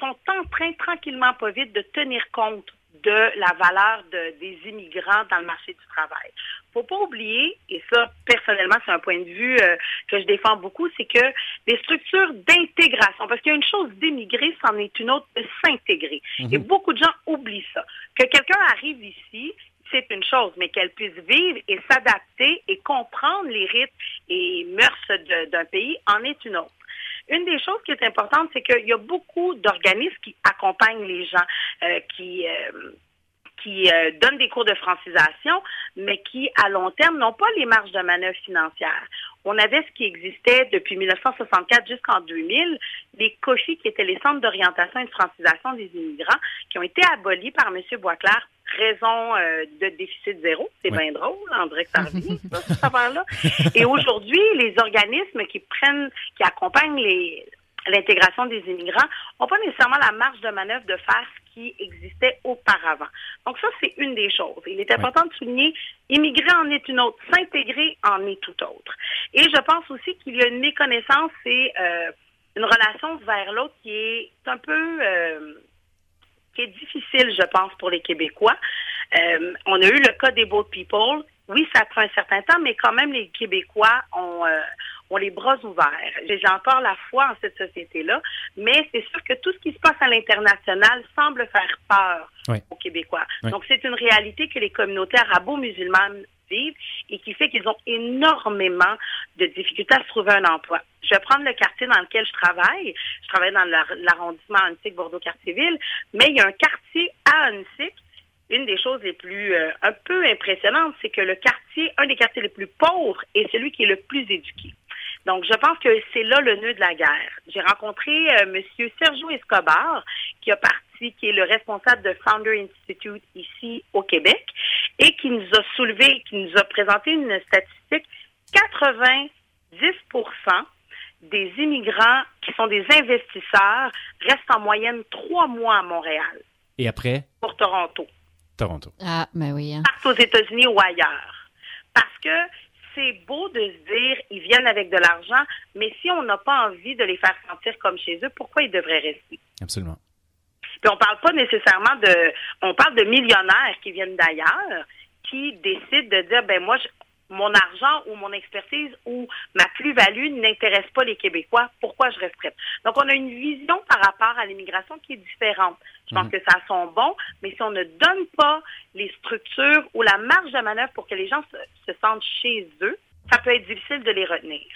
sont en train, tranquillement, pas vite, de tenir compte de la valeur des immigrants dans le marché du travail. Faut pas oublier, et ça, personnellement, c'est un point de vue euh, que je défends beaucoup, c'est que les structures d'intégration, parce qu'il y a une chose d'émigrer, c'en est une autre de s'intégrer. Mhm. Et beaucoup de gens oublient ça. Que quelqu'un arrive ici, c'est une chose, mais qu'elle puisse vivre et s'adapter et comprendre les rythmes et mœurs d'un pays en est une autre. Une des choses qui est importante, c'est qu'il y a beaucoup d'organismes qui accompagnent les gens, euh, qui euh, qui euh, donnent des cours de francisation, mais qui, à long terme, n'ont pas les marges de manœuvre financières. On avait ce qui existait depuis 1964 jusqu'en 2000, les COFI, qui étaient les centres d'orientation et de francisation des immigrants, qui ont été abolis par M. Boisclair raison euh, de déficit zéro. C'est bien drôle, on dirait que ça revient, ça, Et aujourd'hui, les organismes qui prennent, qui accompagnent les, l'intégration des immigrants n'ont pas nécessairement la marge de manœuvre de faire ce qui existait auparavant. Donc ça, c'est une des choses. Il est important de souligner, immigrer en est une autre, s'intégrer en est tout autre. Et je pense aussi qu'il y a une méconnaissance et euh, une relation vers l'autre qui est un peu... Euh, qui est difficile, je pense, pour les Québécois. Euh, on a eu le cas des Boat People. Oui, ça prend un certain temps, mais quand même, les Québécois ont, euh, ont les bras ouverts. J'ai encore la foi en cette société-là, mais c'est sûr que tout ce qui se passe à l'international semble faire peur aux Québécois. Donc, c'est une réalité que les communautés arabo-musulmanes et qui fait qu'ils ont énormément de difficultés à se trouver un emploi. Je vais prendre le quartier dans lequel je travaille. Je travaille dans l'arrondissement Annecy, Bordeaux-Quartier-Ville, mais il y a un quartier à Annecy une des choses les plus euh, un peu impressionnantes, c'est que le quartier, un des quartiers les plus pauvres, est celui qui est le plus éduqué. Donc, je pense que c'est là le nœud de la guerre. J'ai rencontré euh, Monsieur Sergio Escobar, qui a parti, qui est le responsable de Founder Institute ici au Québec, et qui nous a soulevé, qui nous a présenté une statistique 90% des immigrants qui sont des investisseurs restent en moyenne trois mois à Montréal. Et après? Pour Toronto. Toronto. Ah, mais ben oui. Hein. Partent aux États-Unis ou ailleurs. Parce que c'est beau de se dire ils viennent avec de l'argent, mais si on n'a pas envie de les faire sentir comme chez eux, pourquoi ils devraient rester? Absolument. Puis on parle pas nécessairement de on parle de millionnaires qui viennent d'ailleurs, qui décident de dire ben moi mon argent ou mon expertise ou ma plus-value n'intéresse pas les Québécois, pourquoi je resterais? Donc, on a une vision par rapport à l'immigration qui est différente. Je pense mhm. que ça sent bon, mais si on ne donne pas les structures ou la marge de manœuvre pour que les gens se sentent chez eux, ça peut être difficile de les retenir.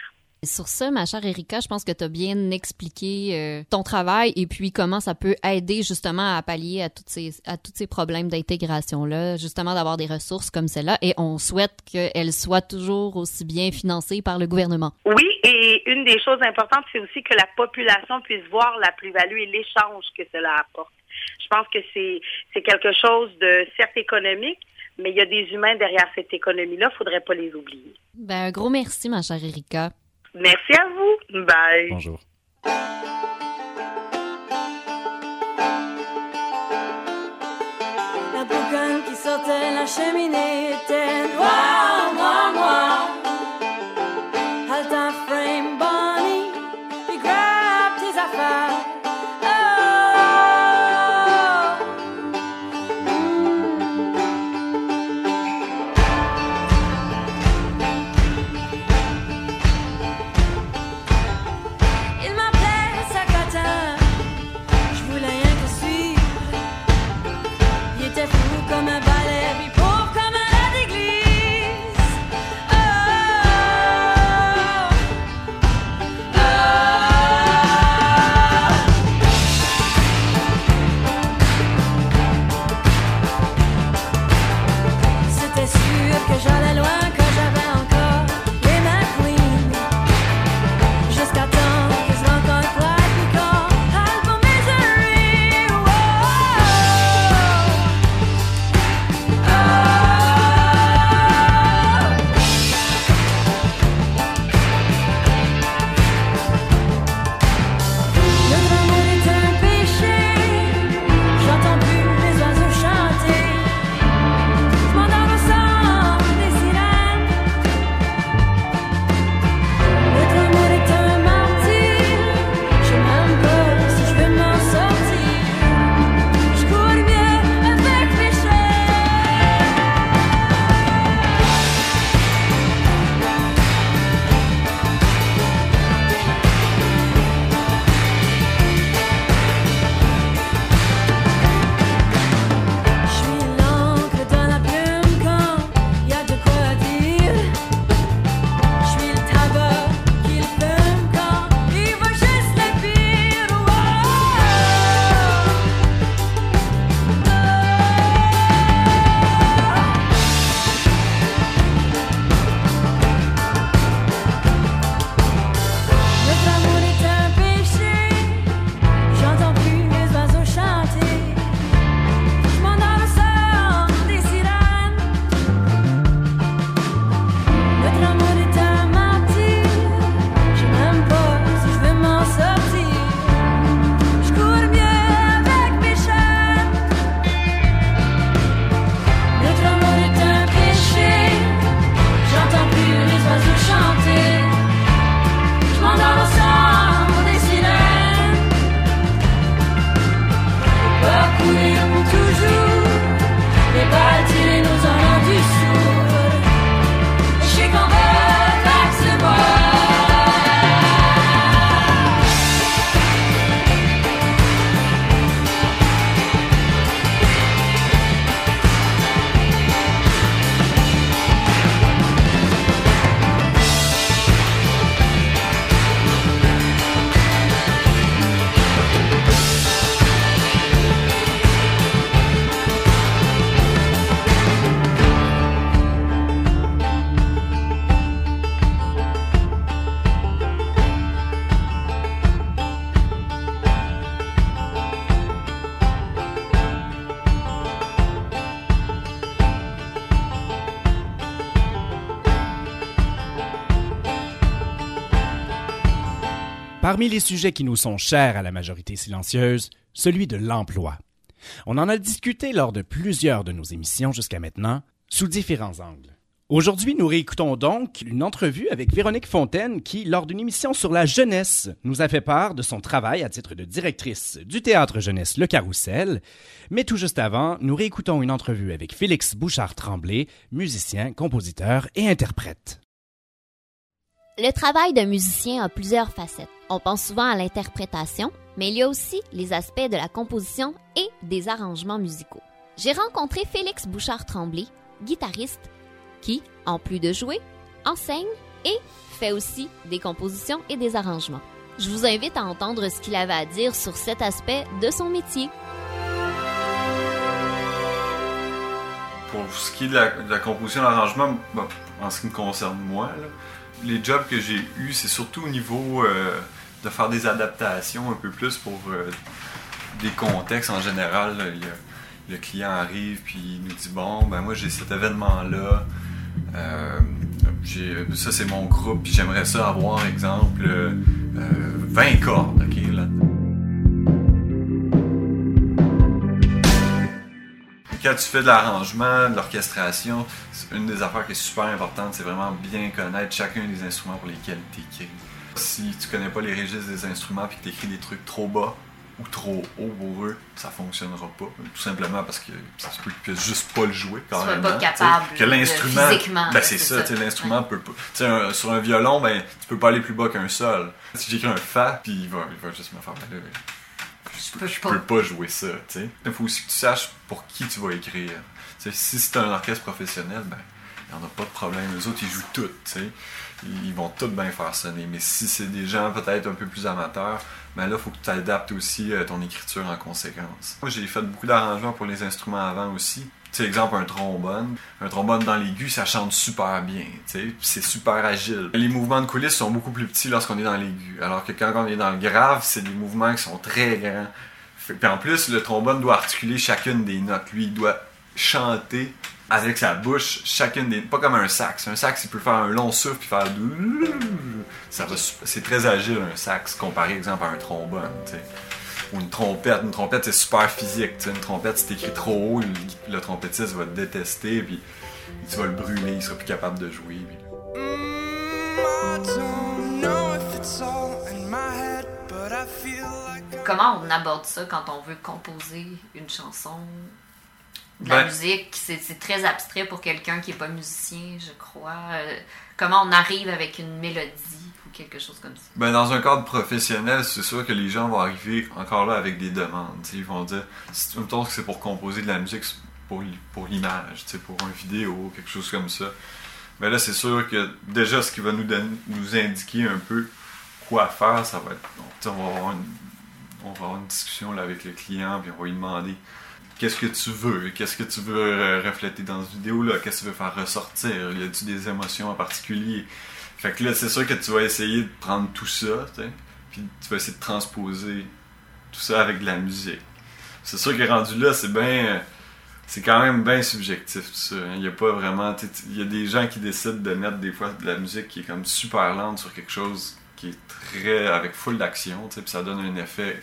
Sur ça, ma chère Erika, je pense que tu as bien expliqué euh, ton travail et puis comment ça peut aider justement à pallier à, toutes ces, à tous ces problèmes d'intégration-là, justement d'avoir des ressources comme celle-là et on souhaite qu'elles soient toujours aussi bien financées par le gouvernement. Oui, et une des choses importantes, c'est aussi que la population puisse voir la plus-value et l'échange que cela apporte. Je pense que c'est, c'est quelque chose de certes économique, mais il y a des humains derrière cette économie-là, il ne faudrait pas les oublier. Ben, un gros merci, ma chère Erika. Merci à vous. Bye. Bonjour. La boucane qui sortait la cheminée était noire, noire, noire. Parmi les sujets qui nous sont chers à la majorité silencieuse, celui de l'emploi. On en a discuté lors de plusieurs de nos émissions jusqu'à maintenant, sous différents angles. Aujourd'hui, nous réécoutons donc une entrevue avec Véronique Fontaine qui, lors d'une émission sur la jeunesse, nous a fait part de son travail à titre de directrice du théâtre jeunesse Le Carrousel. Mais tout juste avant, nous réécoutons une entrevue avec Félix Bouchard-Tremblay, musicien, compositeur et interprète. Le travail d'un musicien a plusieurs facettes. On pense souvent à l'interprétation, mais il y a aussi les aspects de la composition et des arrangements musicaux. J'ai rencontré Félix Bouchard-Tremblay, guitariste, qui, en plus de jouer, enseigne et fait aussi des compositions et des arrangements. Je vous invite à entendre ce qu'il avait à dire sur cet aspect de son métier. Pour ce qui est de la, de la composition, l'arrangement, en ce qui me concerne moi, les jobs que j'ai eus, c'est surtout au niveau euh, de faire des adaptations un peu plus pour euh, des contextes en général. le client arrive puis il nous dit bon ben moi j'ai cet événement là ça c'est mon groupe puis j'aimerais ça avoir exemple euh, euh, 20 cordes ok là quand tu fais de l'arrangement, de l'orchestration, une des affaires qui est super importante, c'est vraiment bien connaître chacun des instruments pour lesquels tu écris. Si tu connais pas les registres des instruments puis que tu écris des trucs trop bas ou trop haut pour eux, ça fonctionnera pas. Tout simplement parce que ça se peut que tu puisses juste pas le jouer sois carrément. pas capable Que l'instrument. Ben c'est ça, ça. l'instrument peut pas. Un- sur un violon, ben tu peux pas aller plus bas qu'un sol. Si j'écris un fa, puis il va, il va juste me faire ben là, Je peux je pas. peux pas jouer ça, tu sais. Il faut aussi que tu saches pour qui tu vas écrire. Tu sais, si c'est un orchestre professionnel, ben, il n'y en a pas de problème. Les autres, ils jouent tout, tu sais. Ils vont tout bien faire sonner. Mais si c'est des gens peut-être un peu plus amateurs, ben là, il faut que tu adaptes aussi euh, ton écriture en conséquence. Moi, j'ai fait beaucoup d'arrangements pour les instruments avant aussi. Tu exemple, un trombone. Un trombone dans l'aigu, ça chante super bien, C'est super agile. Les mouvements de coulisses sont beaucoup plus petits lorsqu'on est dans l'aigu. Alors que quand on est dans le grave, c'est des mouvements qui sont très grands. Puis en plus, le trombone doit articuler chacune des notes. Lui, il doit chanter avec sa bouche chacune des... Pas comme un sax. Un sax, il peut faire un long souffle puis faire... Ça va C'est très agile, un sax, comparé, exemple, à un trombone, tu sais. Ou une trompette. Une trompette, c'est super physique. tu sais. Une trompette, si t'écris trop haut, le, le trompettiste va te détester, puis tu vas le brûler, il sera plus capable de jouer. puis- Comment on aborde ça quand on veut composer une chanson? De la Ben- musique, c'est très abstrait pour quelqu'un qui n'est pas musicien, je crois. Euh, comment on arrive avec une mélodie ou quelque chose comme ça? Ben, dans un cadre professionnel, c'est sûr que les gens vont arriver encore là avec des demandes. tu. Ils vont dire, si, mettons que c'est pour composer de la musique c'est pour, pour l'image, tu pour une vidéo, quelque chose comme ça. Mais là, c'est sûr que déjà, ce qui va nous, donner- nous indiquer un peu quoi faire, ça va être. tu on, va avoir une, on va avoir une discussion là, avec le client, puis on va lui demander qu'est-ce que tu veux, qu'est-ce que tu veux euh, refléter dans cette vidéo-là, qu'est-ce que tu veux faire ressortir, y a-tu des émotions en particulier? Fait que là, c'est sûr que tu vas essayer de prendre tout ça, puis tu vas essayer de transposer tout ça avec de la musique. C'est sûr que rendu là, c'est bien. C'est quand même bien subjectif, ça. Il y a pas vraiment. Il y a des gens qui décident de mettre des fois de la musique qui est comme super lente sur quelque chose qui est très. avec full d'action, puis ça donne un effet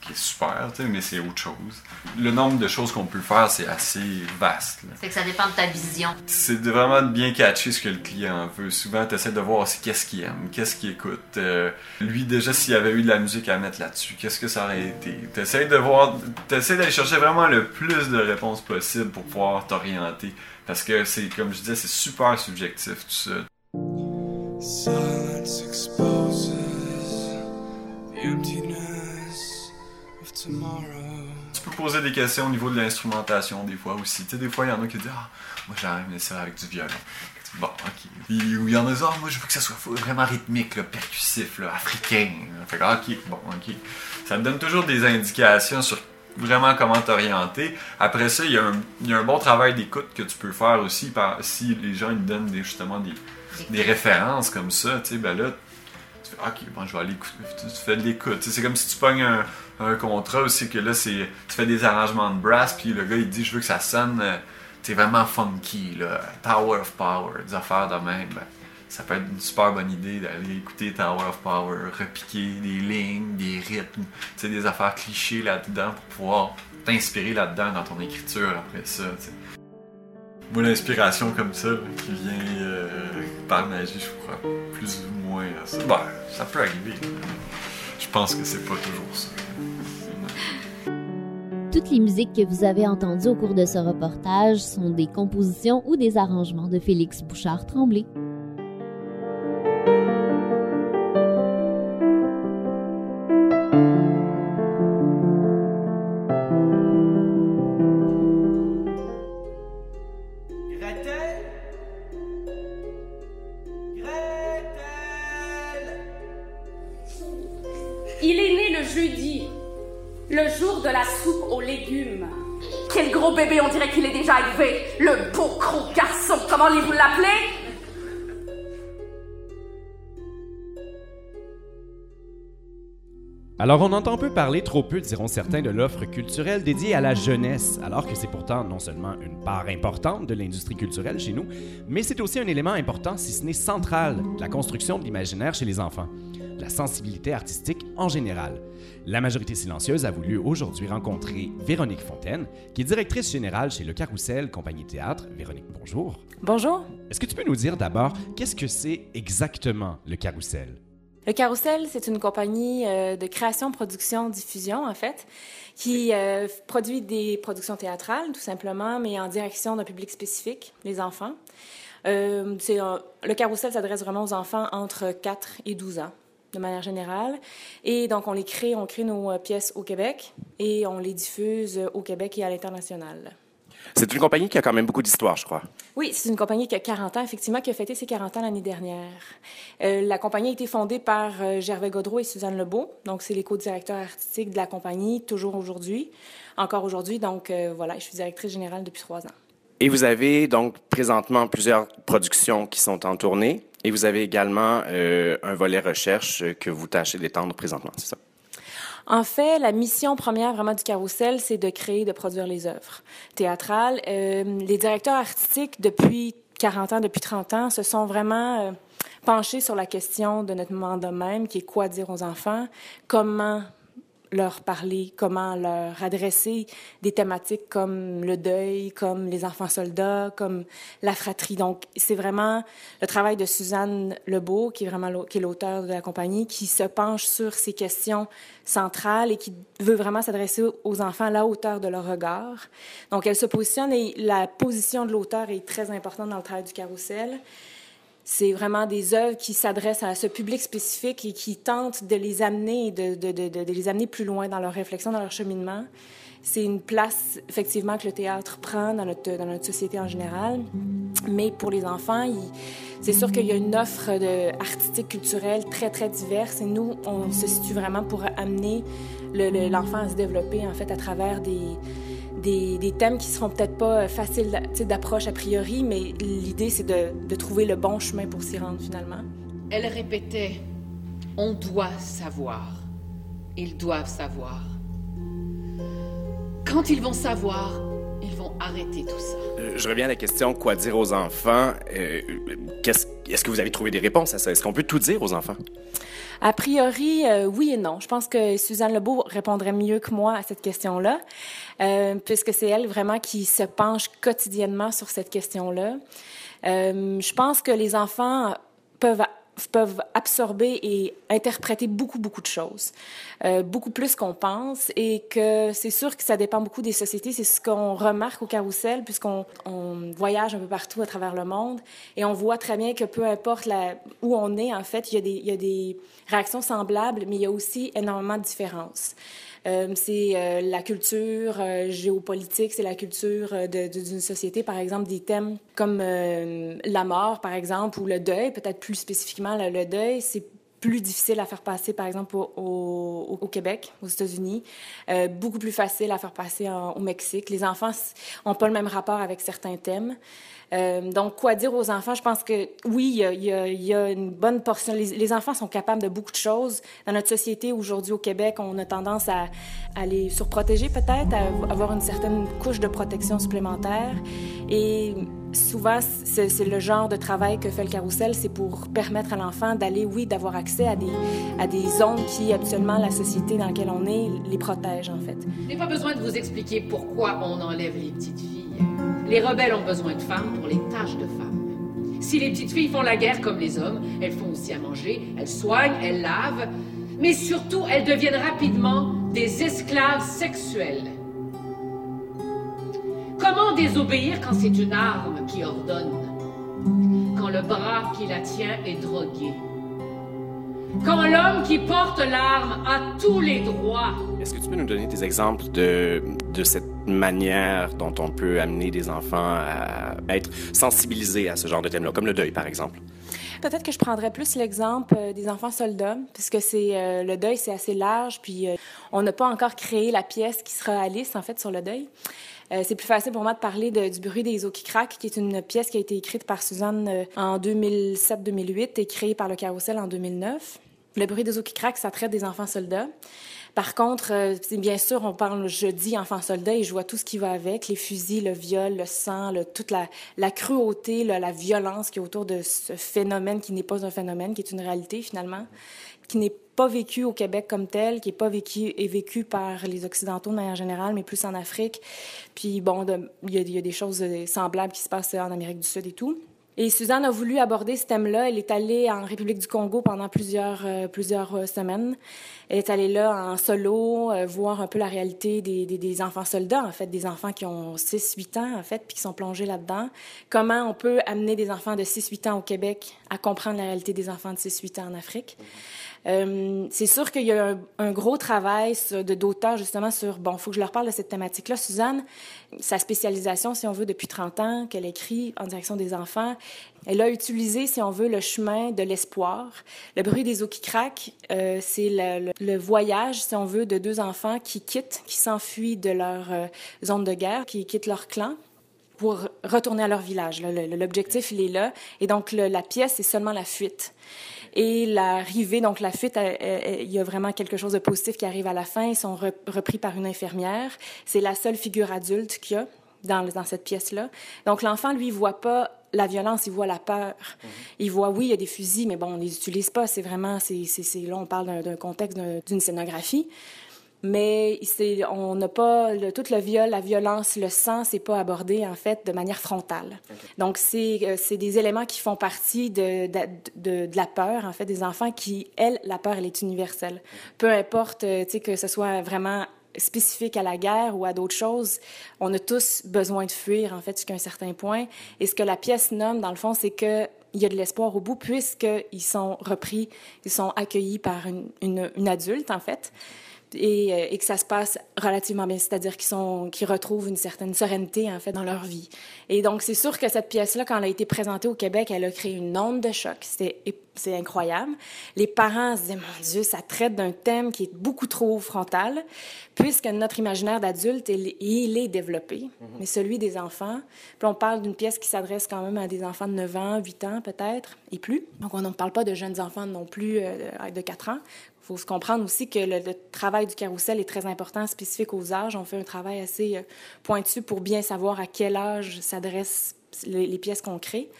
qui est super, tu sais, mais c'est autre chose. Le nombre de choses qu'on peut faire, c'est assez vaste. C'est que ça dépend de ta vision. C'est vraiment de bien catcher ce que le client veut. Souvent, tu essaies de voir aussi qu'est-ce qu'il aime, qu'est-ce qu'il écoute. Euh, lui, déjà, s'il y avait eu de la musique à mettre là-dessus, qu'est-ce que ça aurait été? Tu essaies de voir, tu d'aller chercher vraiment le plus de réponses possible pour pouvoir t'orienter. Parce que c'est, comme je disais, c'est super subjectif tout ça. Silence exposes the emptiness. Tu peux poser des questions au niveau de l'instrumentation des fois aussi. Tu sais, des fois, il y en a qui disent Ah, moi j'aimerais bien ça avec du violon. Bon, ok. Il y en a qui disent Ah, moi je veux que ça soit vraiment rythmique, là, percussif, là, africain. Fait que, ah, ok, bon, ok. Ça te donne toujours des indications sur vraiment comment t'orienter. Après ça, il y, a un, il y a un bon travail d'écoute que tu peux faire aussi par, si les gens ils te donnent des, justement des, des références comme ça. Tu sais, ben là, tu fais, ok, bon, je vais aller écouter. Tu, fais de l'écoute. C'est comme si tu pognes un, contrat aussi, que là, c'est tu fais des arrangements de brass, puis le gars, il dit, je veux que ça sonne, euh, tu sais, vraiment funky, là, Tower of Power, des affaires de même. Ça peut être une super bonne idée d'aller écouter Tower of Power, repiquer des lignes, des rythmes, des affaires clichés là-dedans pour pouvoir t'inspirer là-dedans dans ton écriture après ça. Moi, l'inspiration comme ça, là, qui vient euh, par magie, je crois plus ou moins à ça. Ça peut arriver. Je pense que c'est pas toujours ça. Toutes les musiques que vous avez entendues au cours de ce reportage sont des compositions ou des arrangements de Félix Bouchard-Tremblay. Alors on entend peu parler, trop peu diront certains, de l'offre culturelle dédiée à la jeunesse, alors que c'est pourtant non seulement une part importante de l'industrie culturelle chez nous, mais c'est aussi un élément important, si ce n'est central, de la construction de l'imaginaire chez les enfants, la sensibilité artistique en général. La majorité silencieuse a voulu aujourd'hui rencontrer Véronique Fontaine, qui est directrice générale chez Le Carrousel Compagnie Théâtre. Véronique, bonjour. Bonjour. Est-ce que tu peux nous dire d'abord qu'est-ce que c'est exactement Le Carrousel? Le Carrousel, c'est une compagnie euh, de création, production, diffusion, en fait, qui euh, produit des productions théâtrales, tout simplement, mais en direction d'un public spécifique, les enfants. Euh, le Carrousel s'adresse vraiment aux enfants entre 4 et 12 ans, de manière générale. Et donc, on les crée, on crée nos pièces au Québec et on les diffuse au Québec et à l'international. C'est une compagnie qui a quand même beaucoup d'histoire, je crois. Oui, c'est une compagnie qui a 40 ans, effectivement, qui a fêté ses 40 ans l'année dernière. Euh, la compagnie a été fondée par euh, Gervais Godreau et Suzanne Lebeau. Donc, c'est les co-directeurs artistiques de la compagnie, toujours aujourd'hui, encore aujourd'hui. Donc, euh, voilà, je suis directrice générale depuis trois ans. Et vous avez donc présentement plusieurs productions qui sont en tournée. Et vous avez également un volet recherche que vous tâchez d'étendre présentement, c'est ça? En fait, la mission première vraiment du carrousel, c'est de créer, de produire les œuvres théâtrales. Euh, les directeurs artistiques, depuis 40 ans, depuis 30 ans, se sont vraiment euh, penchés sur la question de notre mandat même, qui est quoi dire aux enfants, comment leur parler, comment leur adresser des thématiques comme le deuil, comme les enfants soldats, comme la fratrie. Donc, c'est vraiment le travail de Suzanne Lebeau, qui est vraiment l'auteur de la compagnie, qui se penche sur ces questions centrales et qui veut vraiment s'adresser aux enfants à la hauteur de leur regard. Donc, elle se positionne et la position de l'auteur est très importante dans le travail du carrousel. C'est vraiment des œuvres qui s'adressent à ce public spécifique et qui tentent de les amener, de, les amener plus loin dans leur réflexion, dans leur cheminement. C'est une place, effectivement, que le théâtre prend dans notre, société en général. Mais pour les enfants, c'est sûr qu'il y a une offre artistique, culturelle très, très diverse. Et nous, on se situe vraiment pour amener le- le- l'enfant à se développer, en fait, à travers des, des, des thèmes qui seront peut-être pas euh, faciles d'approche a priori, mais l'idée, c'est de, de trouver le bon chemin pour s'y rendre, finalement. Elle répétait On doit savoir. Ils doivent savoir. Quand ils vont savoir, ils vont arrêter tout ça. Euh, Je reviens à la question quoi dire aux enfants? Euh, Est-ce que vous avez trouvé des réponses à ça? Est-ce qu'on peut tout dire aux enfants? A priori, euh, oui et non. Je pense que Suzanne Lebeau répondrait mieux que moi à cette question-là, euh, puisque c'est elle vraiment qui se penche quotidiennement sur cette question-là. Euh, je pense que les enfants peuvent peuvent absorber et interpréter beaucoup, beaucoup de choses, euh, beaucoup plus qu'on pense, et que c'est sûr que ça dépend beaucoup des sociétés. C'est ce qu'on remarque au carrousel, puisqu'on on voyage un peu partout à travers le monde, et on voit très bien que peu importe où on est, en fait, il y a des réactions semblables, mais il y a aussi énormément de différences. Euh, c'est euh, la culture euh, géopolitique, c'est la culture d'une société, par exemple, des thèmes comme la mort, par exemple, ou le deuil, peut-être plus spécifiquement le, le deuil, c'est plus difficile à faire passer, par exemple, au, Québec, aux États-Unis, euh, beaucoup plus facile à faire passer au Mexique. Les enfants n'ont pas le même rapport avec certains thèmes. Euh, donc, quoi dire aux enfants? Je pense que oui, il y a, une bonne portion. Les, les enfants sont capables de beaucoup de choses. Dans notre société, aujourd'hui au Québec, on a tendance à, à les surprotéger peut-être, à avoir une certaine couche de protection supplémentaire. Et souvent, c'est le genre de travail que fait le carrousel, c'est pour permettre à l'enfant d'aller, oui, d'avoir accès à des, à des zones qui, habituellement, la société dans laquelle on est les protège, en fait. Je n'ai pas besoin de vous expliquer pourquoi on enlève les petites filles. Les rebelles ont besoin de femmes pour les tâches de femmes. Si les petites filles font la guerre comme les hommes, elles font aussi à manger, elles soignent, elles lavent, mais surtout elles deviennent rapidement des esclaves sexuelles. Comment désobéir quand c'est une arme qui ordonne? Quand le bras qui la tient est drogué Quand l'homme qui porte l'arme a tous les droits Est-ce que tu peux nous donner des exemples de, de cette manière dont on peut amener des enfants à être sensibilisés à ce genre de thème-là, comme le deuil, par exemple? Peut-être que je prendrais plus l'exemple euh, des enfants soldats, puisque c'est euh, le deuil, c'est assez large, puis euh, on n'a pas encore créé la pièce qui sera à Alice, en fait, sur le deuil. Euh, c'est plus facile pour moi de parler du bruit des eaux qui craquent, qui est une pièce qui a été écrite par Suzanne euh, en 2007-2008 et créée par le Carrousel en 2009. Le bruit des eaux qui craquent, ça traite des enfants soldats. Par contre, euh, bien sûr, on parle jeudi enfants soldats et je vois tout ce qui va avec, les fusils, le viol, le sang, toute la, cruauté, la violence qui est autour de ce phénomène qui n'est pas un phénomène, qui est une réalité finalement, qui n'est pas vécu au Québec comme tel, qui n'est pas vécu et vécu par les Occidentaux de manière générale, mais plus en Afrique. Puis bon, il y, a- des choses euh, semblables qui se passent en Amérique du Sud et tout. Et Suzanne a voulu aborder ce thème-là. Elle est allée en République du Congo pendant plusieurs, euh, plusieurs euh, semaines. Elle est allée là en solo, euh, voir un peu la réalité des, des enfants soldats, en fait, des enfants qui ont 6-8 ans, en fait, puis qui sont plongés là-dedans. Comment on peut amener des enfants de 6-8 ans au Québec à comprendre la réalité des enfants de 6-8 ans en Afrique? Euh, c'est sûr qu'il y a un, un gros travail de d'auteur justement sur bon, faut que je leur parle de cette thématique-là. Suzanne, sa spécialisation, si on veut, depuis 30 ans qu'elle écrit en direction des enfants, elle a utilisé, si on veut, le chemin de l'espoir. Le bruit des eaux qui craquent, euh, c'est le, voyage, si on veut, de deux enfants qui quittent, qui s'enfuient de leur euh, zone de guerre, qui quittent leur clan pour retourner à leur village. L'objectif, il est là. Et donc, la pièce, c'est seulement la fuite. Et l'arrivée, donc la fuite, il y a vraiment quelque chose de positif qui arrive à la fin. Ils sont re- repris par une infirmière. C'est la seule figure adulte qu'il y a dans, dans cette pièce-là. Donc l'enfant, lui, voit pas la violence, il voit la peur. Il voit, oui, il y a des fusils, mais bon, on les utilise pas. C'est vraiment, c'est, là, on parle d'un, contexte, d'un- d'une scénographie. Mais on n'a pas le, tout le viol, la violence, le sang, c'est pas abordé en fait de manière frontale. Donc c'est euh, des éléments qui font partie de, de, de, de la peur en fait des enfants qui elle la peur elle est universelle. Peu importe euh, que ce soit vraiment spécifique à la guerre ou à d'autres choses, on a tous besoin de fuir en fait jusqu'à un certain point. Et ce que la pièce nomme dans le fond, c'est que il y a de l'espoir au bout puisqu'ils sont repris, ils sont accueillis par une, une, une adulte en fait et, euh, et que ça se passe relativement bien, c'est-à-dire qu'ils sont, qu'ils retrouvent une certaine sérénité en fait dans leur vie. Et donc c'est sûr que cette pièce-là, quand elle a été présentée au Québec, elle a créé une onde de choc. C'est incroyable. Les parents se disaient mon Dieu, ça traite d'un thème qui est beaucoup trop frontal, puisque notre imaginaire d'adulte il, il est développé, mais celui des enfants. Puis on parle d'une pièce qui s'adresse quand même à des enfants de 9 ans, 8 ans peut-être et plus. Donc on ne parle pas de jeunes enfants non plus euh, de 4 ans. Il faut se comprendre aussi que le, le travail du carrousel est très important, spécifique aux âges. On fait un travail assez euh, pointu pour bien savoir à quel âge s'adressent les, les pièces qu'on crée.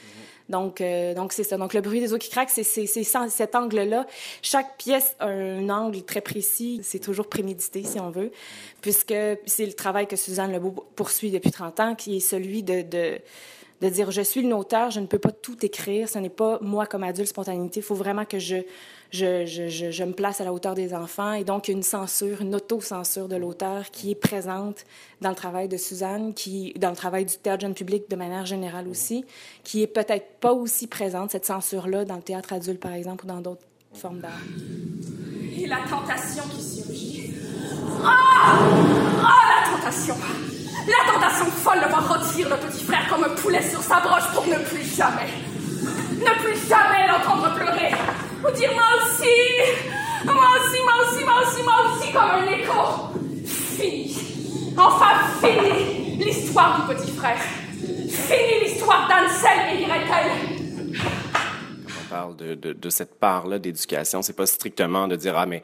Donc, euh, donc c'est ça. Donc, le bruit des eaux qui craquent, c'est, cet angle-là. Chaque pièce a un angle très précis. C'est toujours prémédité, si on veut, puisque c'est le travail que Suzanne Lebeau poursuit depuis 30 ans, qui est celui de, de, de dire je suis une auteur, je ne peux pas tout écrire, ce n'est pas moi comme adulte spontanéité, il faut vraiment que je, je, je, je, je me place à la hauteur des enfants et donc une censure, une auto-censure de l'auteur qui est présente dans le travail de Suzanne, qui dans le travail du théâtre jeune public de manière générale aussi, qui est peut-être pas aussi présente cette censure-là dans le théâtre adulte par exemple ou dans d'autres formes d'art. Et la tentation qui surgit. Ah Ah, la tentation La tentation folle de voir rôtir le petit frère comme un poulet sur sa broche pour ne plus jamais, ne plus jamais l'entendre pleurer. Ou dire moi aussi Moi aussi, moi aussi, moi aussi, moi aussi, comme un écho. Fini. Enfin, fini l'histoire du petit frère. Fini l'histoire d'Ansel et Gretel. on parle de, de, de cette part-là d'éducation, c'est pas strictement de dire ah mais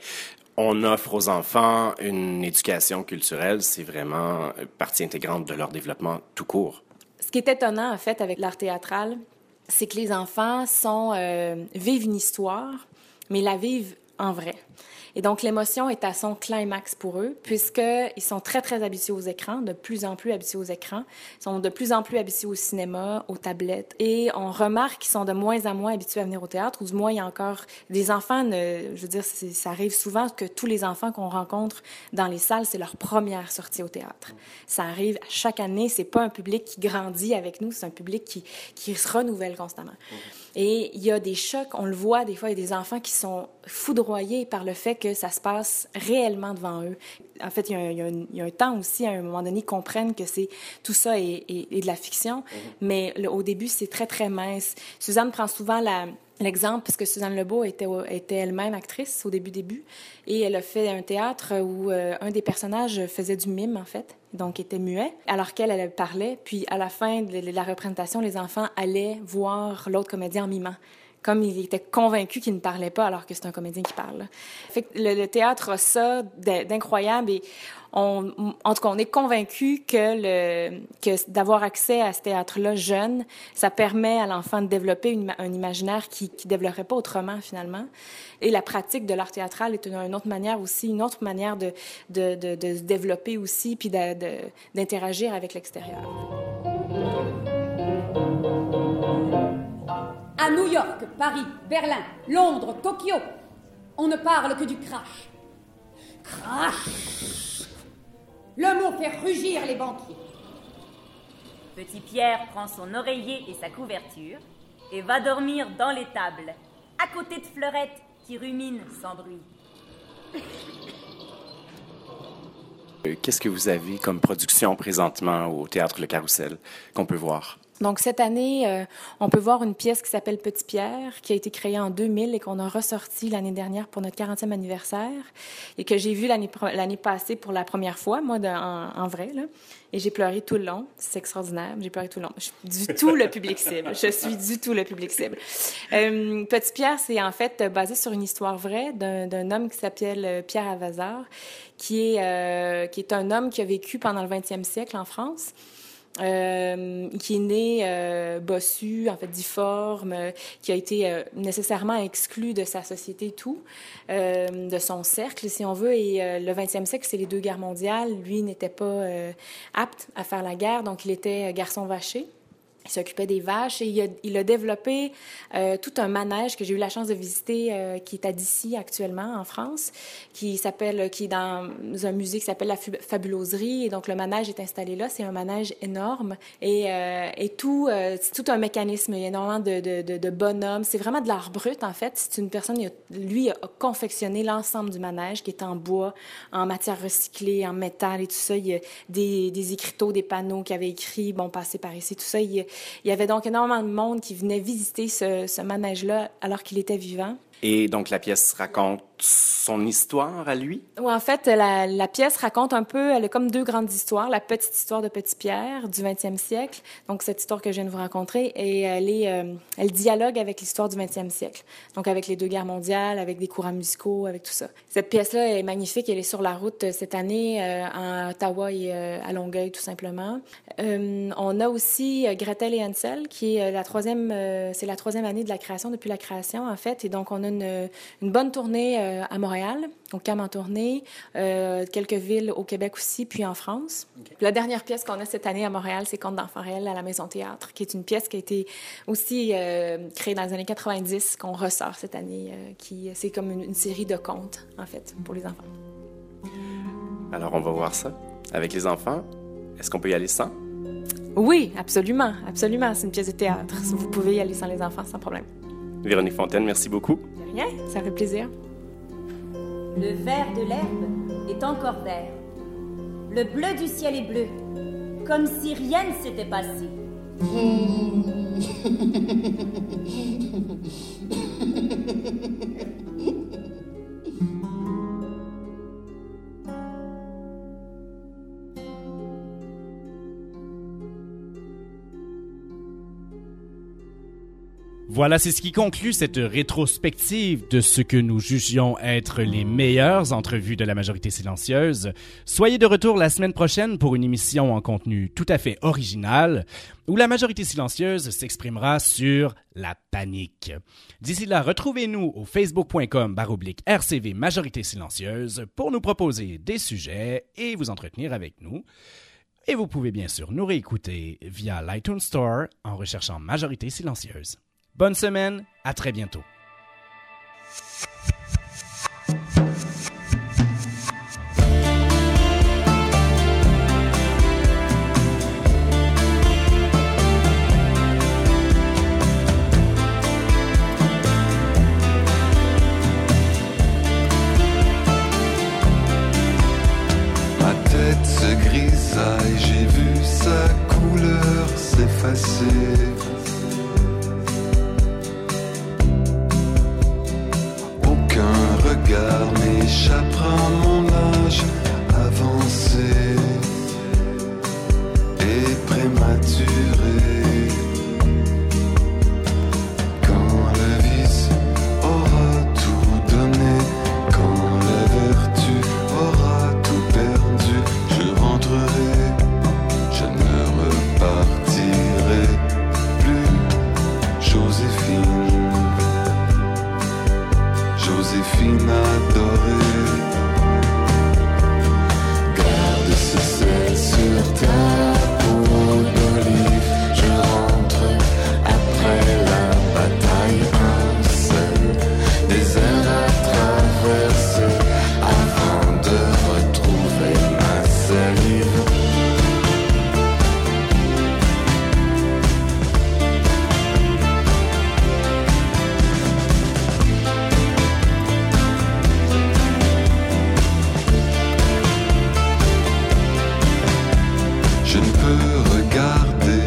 on offre aux enfants une éducation culturelle, c'est vraiment partie intégrante de leur développement tout court. Ce qui est étonnant, en fait, avec l'art théâtral, c'est que les enfants sont, euh, vivent une histoire, mais la vivent en vrai. Et donc, l'émotion est à son climax pour eux, puisqu'ils sont très, très habitués aux écrans, de plus en plus habitués aux écrans, ils sont de plus en plus habitués au cinéma, aux tablettes. Et on remarque qu'ils sont de moins en moins habitués à venir au théâtre, ou du moins, il y a encore des enfants, je veux dire, ça arrive souvent que tous les enfants qu'on rencontre dans les salles, c'est leur première sortie au théâtre. Ça arrive chaque année, c'est pas un public qui grandit avec nous, c'est un public qui, qui se renouvelle constamment. Et il y a des chocs, on le voit des fois, il y a des enfants qui sont foudroyés par le fait que ça se passe réellement devant eux. En fait, il y a un, il y a un, il y a un temps aussi, à un moment donné, ils comprennent que c'est tout ça est, est, est de la fiction, mais le, au début, c'est très, très mince. Suzanne prend souvent la, L'exemple, parce que Suzanne Lebeau était, était elle-même actrice au début début, et elle a fait un théâtre où euh, un des personnages faisait du mime en fait, donc était muet, alors qu'elle elle parlait. Puis à la fin de la représentation, les enfants allaient voir l'autre comédien en mimant comme il était convaincu qu'il ne parlait pas alors que c'est un comédien qui parle. Le, théâtre a ça d'incroyable et on, en tout cas, on est convaincu que, d'avoir accès à ce théâtre-là jeune, ça permet à l'enfant de développer un imaginaire qui ne développerait pas autrement, finalement. Et la pratique de l'art théâtral est une, une, autre manière aussi, une autre manière de, de se développer aussi, puis d'interagir avec l'extérieur. À New York, Paris, Berlin, Londres, Tokyo, on ne parle que du crash. Crash Le mot fait rugir les banquiers. Petit Pierre prend son oreiller et sa couverture et va dormir dans l'étable, à côté de Fleurette qui rumine sans bruit. Qu'est-ce que vous avez comme production présentement au Théâtre Le Carrousel qu'on peut voir? Donc cette année, euh, on peut voir une pièce qui s'appelle Petit Pierre, qui a été créée en 2000 et qu'on a ressorti l'année dernière pour notre 40e anniversaire et que j'ai vu l'année passée pour la première fois, moi, en, vrai. Et j'ai pleuré tout le long. C'est extraordinaire. J'ai pleuré tout le long. Je suis du tout le public cible. Je suis du tout le public cible. Euh, Petit Pierre, c'est en fait basé sur une histoire vraie d'un homme qui s'appelle Pierre Avazard, qui est, euh, qui est un homme qui a vécu pendant le 20e siècle en France euh, qui est né euh, bossu, en fait difforme, qui a été euh, nécessairement exclu de sa société tout, de son cercle, si on veut. Et le 20e siècle, c'est les deux guerres mondiales. Lui n'était pas apte à faire la guerre, donc il était garçon vaché. Il s'occupait des vaches et il a, développé euh, tout un manège que j'ai eu la chance de visiter, euh, qui est à Dissy actuellement en France, qui s'appelle, qui est dans un musée qui s'appelle la Fabuloserie. Et donc le manège est installé là. C'est un manège énorme et, euh, et tout, c'est tout un mécanisme. Il y a énormément de, de, bonhommes. C'est vraiment de l'art brut en fait. C'est une personne, lui a confectionné l'ensemble du manège qui est en bois, en matière recyclée, en métal et tout ça. Il y a des, des écriteaux, des panneaux qui avaient écrit, bon, passez par ici, tout ça. Il y avait donc énormément de monde qui venait visiter ce, ce manège-là alors qu'il était vivant. Et donc la pièce raconte son histoire à lui? Oui, en fait, la, pièce raconte un peu, elle a comme deux grandes histoires. La petite histoire de Petit Pierre du 20e siècle, donc cette histoire que je viens de vous rencontrer, et elle, est, euh, dialogue avec l'histoire du 20e siècle, donc avec les deux guerres mondiales, avec des courants musicaux, avec tout ça. Cette pièce-là est magnifique, elle est sur la route cette année euh, en Ottawa et euh, à Longueuil, tout simplement. Euh, on a aussi Gretel et Hansel, qui est la troisième, euh, c'est la troisième année de la création, depuis la création, en fait, et donc on a une, une bonne tournée euh, à Montréal, au CAM en tournée, euh, quelques villes au Québec aussi, puis en France. Okay. La dernière pièce qu'on a cette année à Montréal, c'est Conte d'enfants réels à la Maison Théâtre, qui est une pièce qui a été aussi euh, créée dans les années 90, qu'on ressort cette année, qui c'est comme une, une, série de contes, en fait, pour les enfants. Alors, on va voir ça avec les enfants. Est-ce qu'on peut y aller sans? Oui, absolument, absolument. C'est une pièce de théâtre. Vous pouvez y aller sans les enfants, sans problème. Véronique Fontaine, merci beaucoup. De rien, ça fait plaisir. Le vert de l'herbe est encore vert. Le bleu du ciel est bleu, comme si rien ne s'était passé. Voilà, c'est ce qui conclut cette rétrospective de ce que nous jugions être les meilleures entrevues de la majorité silencieuse. Soyez de retour la semaine prochaine pour une émission en contenu tout à fait original où la majorité silencieuse s'exprimera sur la panique. D'ici là, retrouvez-nous au facebook.com baroblique RCV Majorité silencieuse pour nous proposer des sujets et vous entretenir avec nous. Et vous pouvez bien sûr nous réécouter via l'iTunes Store en recherchant Majorité silencieuse. Bonne semaine, à très bientôt. je ne peux regarder.